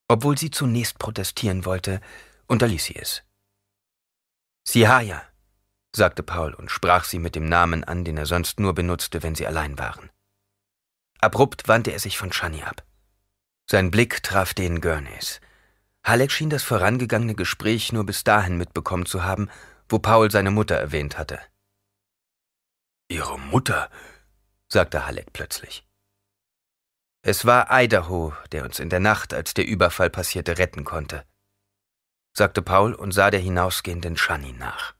Obwohl sie zunächst protestieren wollte, unterließ sie es. Sihaya, sagte Paul und sprach sie mit dem Namen an, den er sonst nur benutzte, wenn sie allein waren. Abrupt wandte er sich von Shani ab. Sein Blick traf den Gurneys, Halleck schien das vorangegangene Gespräch nur bis dahin mitbekommen zu haben, wo Paul seine Mutter erwähnt hatte. Ihre Mutter? sagte Halleck plötzlich. Es war Idaho, der uns in der Nacht, als der Überfall passierte, retten konnte, sagte Paul und sah der hinausgehenden Shani nach.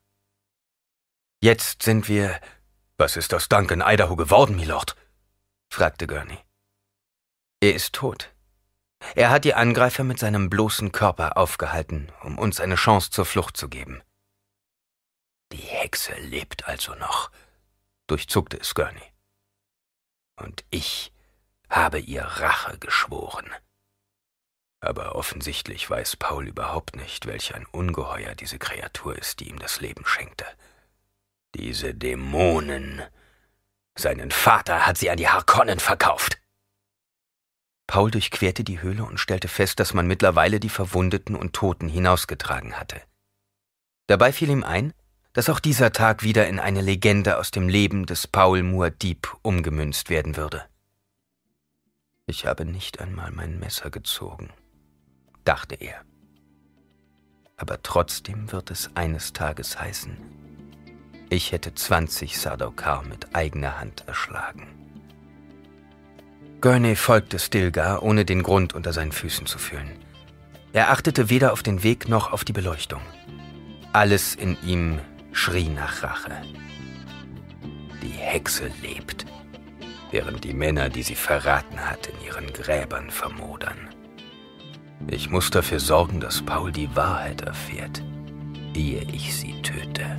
Jetzt sind wir. Was ist aus Duncan Idaho geworden, Milord? fragte Gurney. Er ist tot. Er hat die Angreifer mit seinem bloßen Körper aufgehalten, um uns eine Chance zur Flucht zu geben. Die Hexe lebt also noch, durchzuckte es Gurney. Und ich habe ihr Rache geschworen. Aber offensichtlich weiß Paul überhaupt nicht, welch ein Ungeheuer diese Kreatur ist, die ihm das Leben schenkte. Diese Dämonen. Seinen Vater hat sie an die Harkonnen verkauft. Paul durchquerte die Höhle und stellte fest, dass man mittlerweile die Verwundeten und Toten hinausgetragen hatte. Dabei fiel ihm ein, dass auch dieser Tag wieder in eine Legende aus dem Leben des Paul Dieb umgemünzt werden würde. Ich habe nicht einmal mein Messer gezogen, dachte er. Aber trotzdem wird es eines Tages heißen, ich hätte 20 Sardaukar mit eigener Hand erschlagen. Gurney folgte Stilgar, ohne den Grund unter seinen Füßen zu fühlen. Er achtete weder auf den Weg noch auf die Beleuchtung. Alles in ihm schrie nach Rache. Die Hexe lebt, während die Männer, die sie verraten hat, in ihren Gräbern vermodern. Ich muss dafür sorgen, dass Paul die Wahrheit erfährt, ehe ich sie töte.